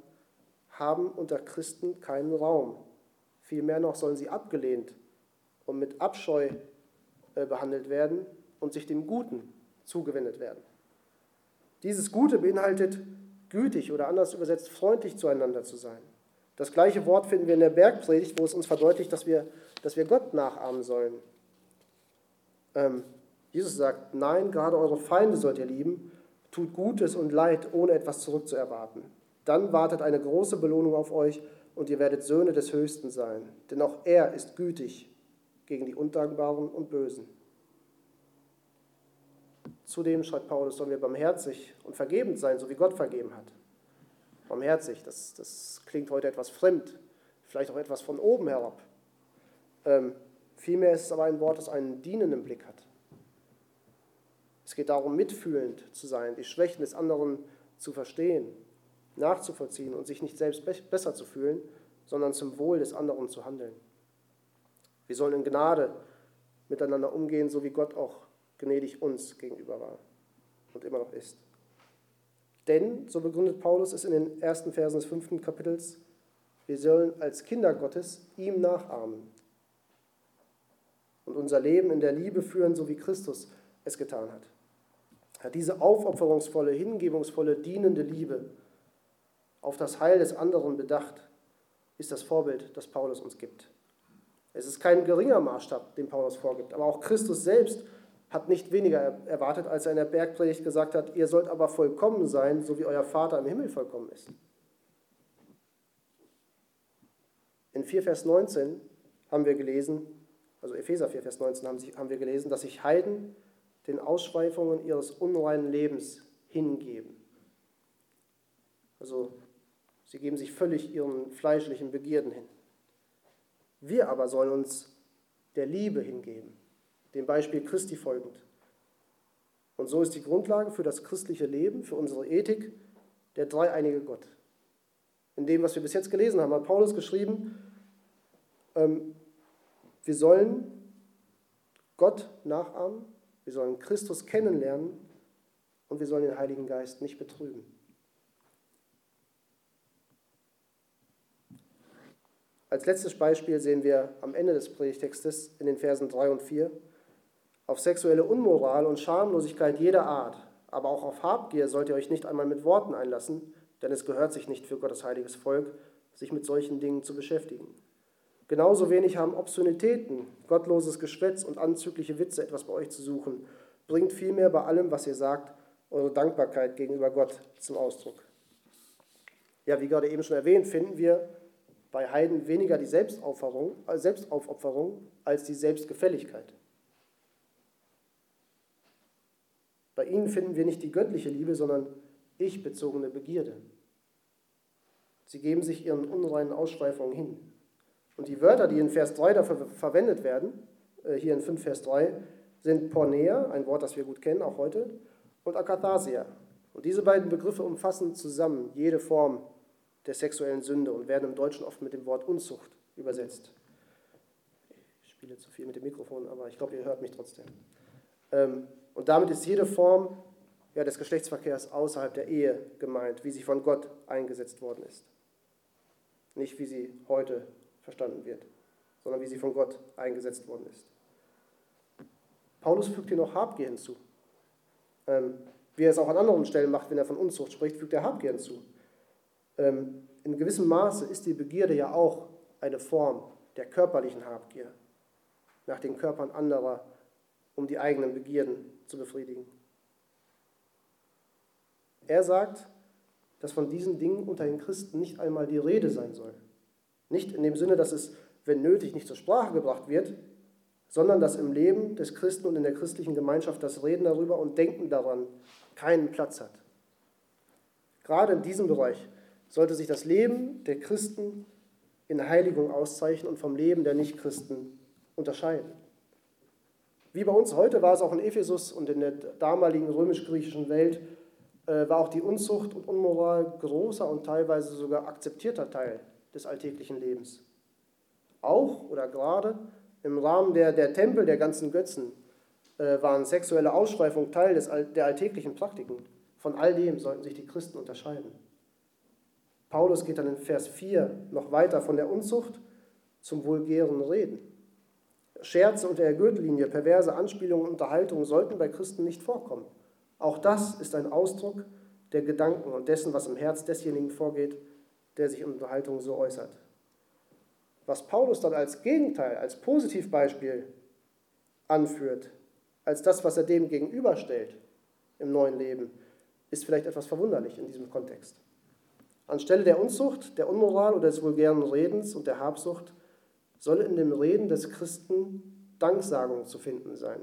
haben unter Christen keinen Raum. Vielmehr noch sollen sie abgelehnt und mit Abscheu äh, behandelt werden und sich dem Guten zugewendet werden. Dieses Gute beinhaltet gütig oder anders übersetzt freundlich zueinander zu sein. Das gleiche Wort finden wir in der Bergpredigt, wo es uns verdeutlicht, dass wir, dass wir Gott nachahmen sollen. Ähm, Jesus sagt, nein, gerade eure Feinde sollt ihr lieben, tut Gutes und Leid, ohne etwas zurückzuerwarten. Dann wartet eine große Belohnung auf euch und ihr werdet Söhne des Höchsten sein, denn auch er ist gütig gegen die Undankbaren und Bösen. Zudem, schreibt Paulus, sollen wir barmherzig und vergebend sein, so wie Gott vergeben hat. Barmherzig, das, das klingt heute etwas fremd, vielleicht auch etwas von oben herab. Ähm, vielmehr ist es aber ein Wort, das einen dienenden Blick hat. Es geht darum, mitfühlend zu sein, die Schwächen des anderen zu verstehen, nachzuvollziehen und sich nicht selbst besser zu fühlen, sondern zum Wohl des anderen zu handeln. Wir sollen in Gnade miteinander umgehen, so wie Gott auch gnädig uns gegenüber war und immer noch ist. Denn, so begründet Paulus es in den ersten Versen des fünften Kapitels, wir sollen als Kinder Gottes ihm nachahmen und unser Leben in der Liebe führen, so wie Christus es getan hat. Ja, diese aufopferungsvolle, hingebungsvolle, dienende Liebe auf das Heil des anderen bedacht, ist das Vorbild, das Paulus uns gibt. Es ist kein geringer Maßstab, den Paulus vorgibt, aber auch Christus selbst hat nicht weniger erwartet, als er in der Bergpredigt gesagt hat, ihr sollt aber vollkommen sein, so wie euer Vater im Himmel vollkommen ist. In 4 Vers 19 haben wir gelesen, also Epheser 4 Vers 19 haben wir gelesen, dass sich Heiden den Ausschweifungen ihres unreinen Lebens hingeben. Also sie geben sich völlig ihren fleischlichen Begierden hin. Wir aber sollen uns der Liebe hingeben dem Beispiel Christi folgend. Und so ist die Grundlage für das christliche Leben, für unsere Ethik, der dreieinige Gott. In dem, was wir bis jetzt gelesen haben, hat Paulus geschrieben, ähm, wir sollen Gott nachahmen, Wir sollen Christus kennenlernen und wir sollen den Heiligen Geist nicht betrügen. Als letztes Beispiel sehen wir am Ende des Predigtextes in den Versen 3 und 4 auf sexuelle Unmoral und Schamlosigkeit jeder Art, aber auch auf Habgier sollt ihr euch nicht einmal mit Worten einlassen, denn es gehört sich nicht für Gottes heiliges Volk, sich mit solchen Dingen zu beschäftigen. Genauso wenig haben Obszönitäten, gottloses Geschwätz und anzügliche Witze etwas bei euch zu suchen. Bringt vielmehr bei allem, was ihr sagt, eure Dankbarkeit gegenüber Gott zum Ausdruck. Ja, wie gerade eben schon erwähnt, finden wir bei Heiden weniger die Selbstaufopferung, äh, als die Selbstgefälligkeit. Bei ihnen finden wir nicht die göttliche Liebe, sondern ich-bezogene Begierde. Sie geben sich ihren unreinen Ausschweifungen hin. Und die Wörter, die in Vers 3 dafür verwendet werden, äh, hier in 5 Vers 3, sind Pornea, ein Wort, das wir gut kennen, auch heute, und Akathasia. Und diese beiden Begriffe umfassen zusammen jede Form der sexuellen Sünde und werden im Deutschen oft mit dem Wort Unzucht übersetzt. Ich spiele zu viel mit dem Mikrofon, aber ich glaube, ihr hört mich trotzdem. Ähm, und damit ist jede Form ja, des Geschlechtsverkehrs außerhalb der Ehe gemeint, wie sie von Gott eingesetzt worden ist. Nicht wie sie heute verstanden wird, sondern wie sie von Gott eingesetzt worden ist. Paulus fügt hier noch Habgier hinzu. Ähm, wie er es auch an anderen Stellen macht, wenn er von Unzucht spricht, fügt er Habgier hinzu. Ähm, in gewissem Maße ist die Begierde ja auch eine Form der körperlichen Habgier, nach den Körpern anderer, um die eigenen Begierden zu befriedigen. Er sagt, dass von diesen Dingen unter den Christen nicht einmal die Rede sein soll. Nicht in dem Sinne, dass es, wenn nötig, nicht zur Sprache gebracht wird, sondern dass im Leben des Christen und in der christlichen Gemeinschaft das Reden darüber und Denken daran keinen Platz hat. Gerade in diesem Bereich sollte sich das Leben der Christen in Heiligung auszeichnen und vom Leben der Nichtchristen unterscheiden. Wie bei uns heute war es auch in Ephesus und in der damaligen römisch-griechischen Welt, äh, war auch die Unzucht und Unmoral großer und teilweise sogar akzeptierter Teil des alltäglichen Lebens. Auch oder gerade im Rahmen der, der Tempel der ganzen Götzen äh, waren sexuelle Ausschweifungen Teil des, der alltäglichen Praktiken. Von all dem sollten sich die Christen unterscheiden. Paulus geht dann in Vers 4 noch weiter von der Unzucht zum vulgären Reden. Scherze unter der Gürtellinie, perverse Anspielungen und Unterhaltungen sollten bei Christen nicht vorkommen. Auch das ist ein Ausdruck der Gedanken und dessen, was im Herz desjenigen vorgeht, der sich in Unterhaltung so äußert. Was Paulus dann als Gegenteil, als Positivbeispiel anführt, als das, was er dem gegenüberstellt im neuen Leben, ist vielleicht etwas verwunderlich in diesem Kontext. Anstelle der Unzucht, der Unmoral oder des vulgären Redens und der Habsucht soll in dem Reden des Christen Danksagung zu finden sein.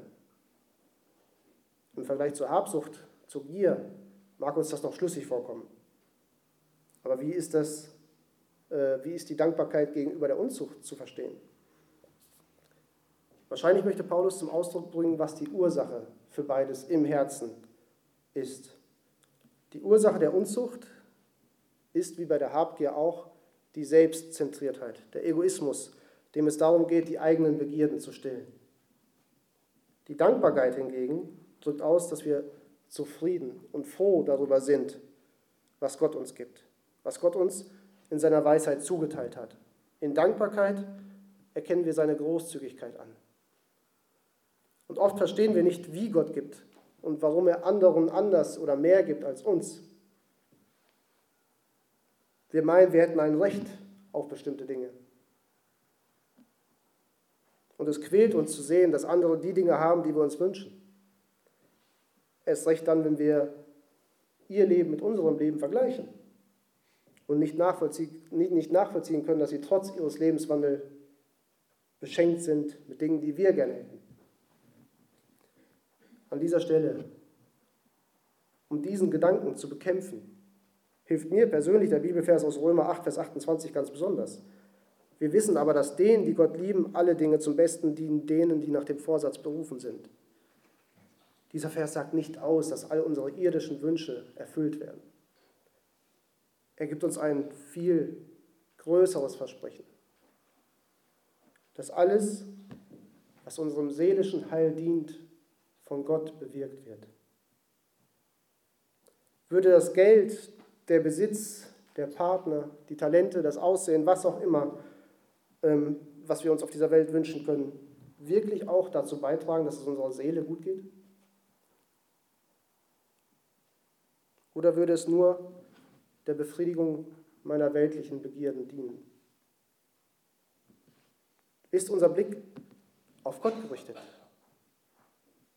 Im Vergleich zur Habsucht, zur Gier, mag uns das noch schlüssig vorkommen. Aber wie ist, das, äh, wie ist die Dankbarkeit gegenüber der Unzucht zu verstehen? Wahrscheinlich möchte Paulus zum Ausdruck bringen, was die Ursache für beides im Herzen ist. Die Ursache der Unzucht ist wie bei der Habgier auch die Selbstzentriertheit, der Egoismus, dem es darum geht, die eigenen Begierden zu stillen. Die Dankbarkeit hingegen drückt aus, dass wir zufrieden und froh darüber sind, was Gott uns gibt, was Gott uns in seiner Weisheit zugeteilt hat. In Dankbarkeit erkennen wir seine Großzügigkeit an. Und oft verstehen wir nicht, wie Gott gibt und warum er anderen anders oder mehr gibt als uns. Wir meinen, wir hätten ein Recht auf bestimmte Dinge. Und es quält uns zu sehen, dass andere die Dinge haben, die wir uns wünschen. Erst recht dann, wenn wir ihr Leben mit unserem Leben vergleichen und nicht nachvollziehen, nicht nachvollziehen können, dass sie trotz ihres Lebenswandels beschenkt sind mit Dingen, die wir gerne hätten. An dieser Stelle, um diesen Gedanken zu bekämpfen, hilft mir persönlich der Bibelvers aus Römer 8, Vers 28 ganz besonders. Wir wissen aber, dass denen, die Gott lieben, alle Dinge zum Besten dienen, denen, die nach dem Vorsatz berufen sind. Dieser Vers sagt nicht aus, dass all unsere irdischen Wünsche erfüllt werden. Er gibt uns ein viel größeres Versprechen, dass alles, was unserem seelischen Heil dient, von Gott bewirkt wird. Würde das Geld, der Besitz, der Partner, die Talente, das Aussehen, was auch immer, was wir uns auf dieser Welt wünschen können, wirklich auch dazu beitragen, dass es unserer Seele gut geht? Oder würde es nur der Befriedigung meiner weltlichen Begierden dienen? Ist unser Blick auf Gott gerichtet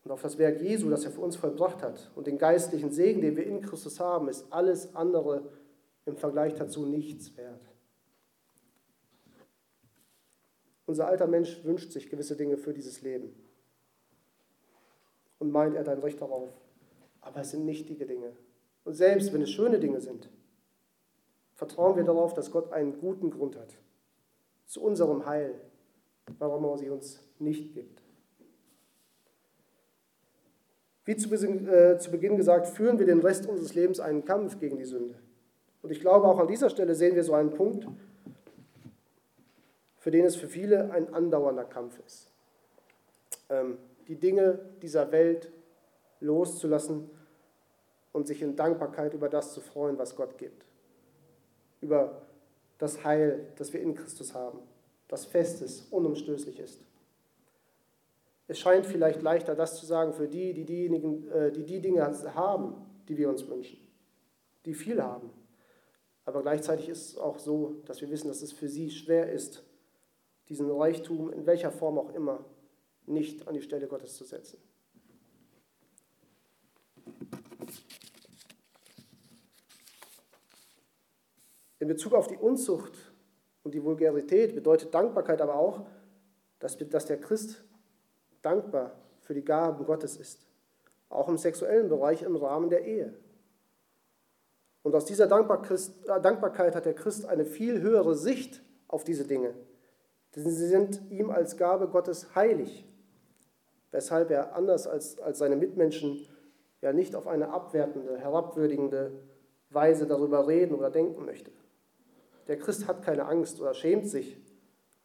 und auf das Werk Jesu, das er für uns vollbracht hat und den geistlichen Segen, den wir in Christus haben, ist alles andere im Vergleich dazu nichts wert. Unser alter Mensch wünscht sich gewisse Dinge für dieses Leben und meint, er hat ein Recht darauf. Aber es sind nichtige Dinge. Und selbst wenn es schöne Dinge sind, vertrauen wir darauf, dass Gott einen guten Grund hat zu unserem Heil, warum er sie uns nicht gibt. Wie zu, äh, Beginn gesagt, führen wir den Rest unseres Lebens einen Kampf gegen die Sünde. Und ich glaube, auch an dieser Stelle sehen wir so einen Punkt, für den es für viele ein andauernder Kampf ist. Ähm, die Dinge dieser Welt loszulassen und sich in Dankbarkeit über das zu freuen, was Gott gibt. Über das Heil, das wir in Christus haben, das fest ist, unumstößlich ist. Es scheint vielleicht leichter, das zu sagen für die, die, diejenigen, äh, die die Dinge haben, die wir uns wünschen, die viel haben. Aber gleichzeitig ist es auch so, dass wir wissen, dass es für sie schwer ist, diesen Reichtum in welcher Form auch immer nicht an die Stelle Gottes zu setzen. In Bezug auf die Unzucht und die Vulgarität bedeutet Dankbarkeit aber auch, dass, der Christ dankbar für die Gaben Gottes ist, auch im sexuellen Bereich im Rahmen der Ehe. Und aus dieser äh, Dankbarkeit hat der Christ eine viel höhere Sicht auf diese Dinge. Denn sie sind ihm als Gabe Gottes heilig, weshalb er anders als, als seine Mitmenschen ja nicht auf eine abwertende, herabwürdigende Weise darüber reden oder denken möchte. Der Christ hat keine Angst oder schämt sich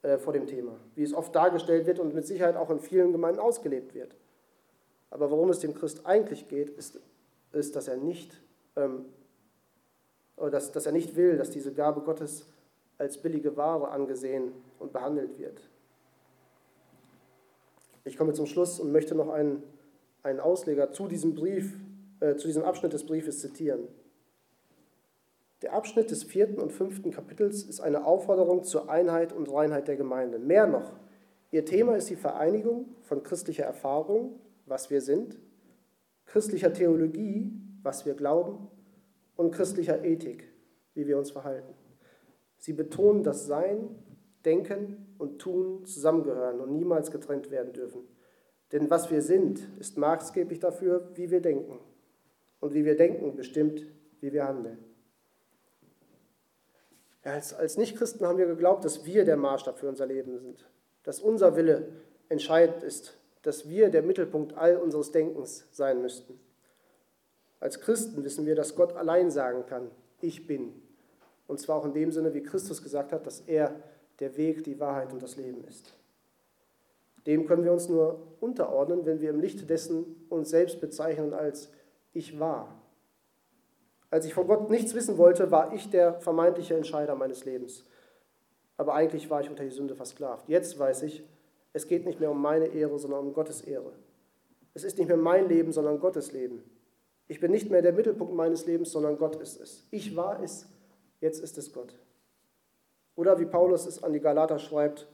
äh, vor dem Thema, wie es oft dargestellt wird und mit Sicherheit auch in vielen Gemeinden ausgelebt wird. Aber worum es dem Christ eigentlich geht, ist, ist dass er nicht ähm, dass, dass er nicht will, dass diese Gabe Gottes als billige Ware angesehen und behandelt wird. Ich komme zum Schluss und möchte noch einen, einen Ausleger zu diesem Brief, äh, zu diesem Abschnitt des Briefes zitieren. Der Abschnitt des vierten und fünften Kapitels ist eine Aufforderung zur Einheit und Reinheit der Gemeinde. Mehr noch, ihr Thema ist die Vereinigung von christlicher Erfahrung, was wir sind, christlicher Theologie, was wir glauben, und christlicher Ethik, wie wir uns verhalten. Sie betonen, dass Sein, Denken und Tun zusammengehören und niemals getrennt werden dürfen. Denn was wir sind, ist maßgeblich dafür, wie wir denken. Und wie wir denken, bestimmt, wie wir handeln. Als, als Nichtchristen haben wir geglaubt, dass wir der Maßstab für unser Leben sind, dass unser Wille entscheidend ist, dass wir der Mittelpunkt all unseres Denkens sein müssten. Als Christen wissen wir, dass Gott allein sagen kann, ich bin. Und zwar auch in dem Sinne, wie Christus gesagt hat, dass er der Weg, die Wahrheit und das Leben ist. Dem können wir uns nur unterordnen, wenn wir im Lichte dessen uns selbst bezeichnen als ich war. Als ich von Gott nichts wissen wollte, war ich der vermeintliche Entscheider meines Lebens. Aber eigentlich war ich unter die Sünde versklavt. Jetzt weiß ich, es geht nicht mehr um meine Ehre, sondern um Gottes Ehre. Es ist nicht mehr mein Leben, sondern Gottes Leben. Ich bin nicht mehr der Mittelpunkt meines Lebens, sondern Gott ist es. Ich war es, jetzt ist es Gott. Oder wie Paulus es an die Galater schreibt,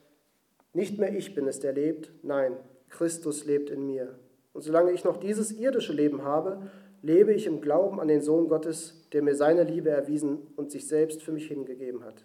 nicht mehr ich bin es, der lebt, nein, Christus lebt in mir. Und solange ich noch dieses irdische Leben habe, lebe ich im Glauben an den Sohn Gottes, der mir seine Liebe erwiesen und sich selbst für mich hingegeben hat.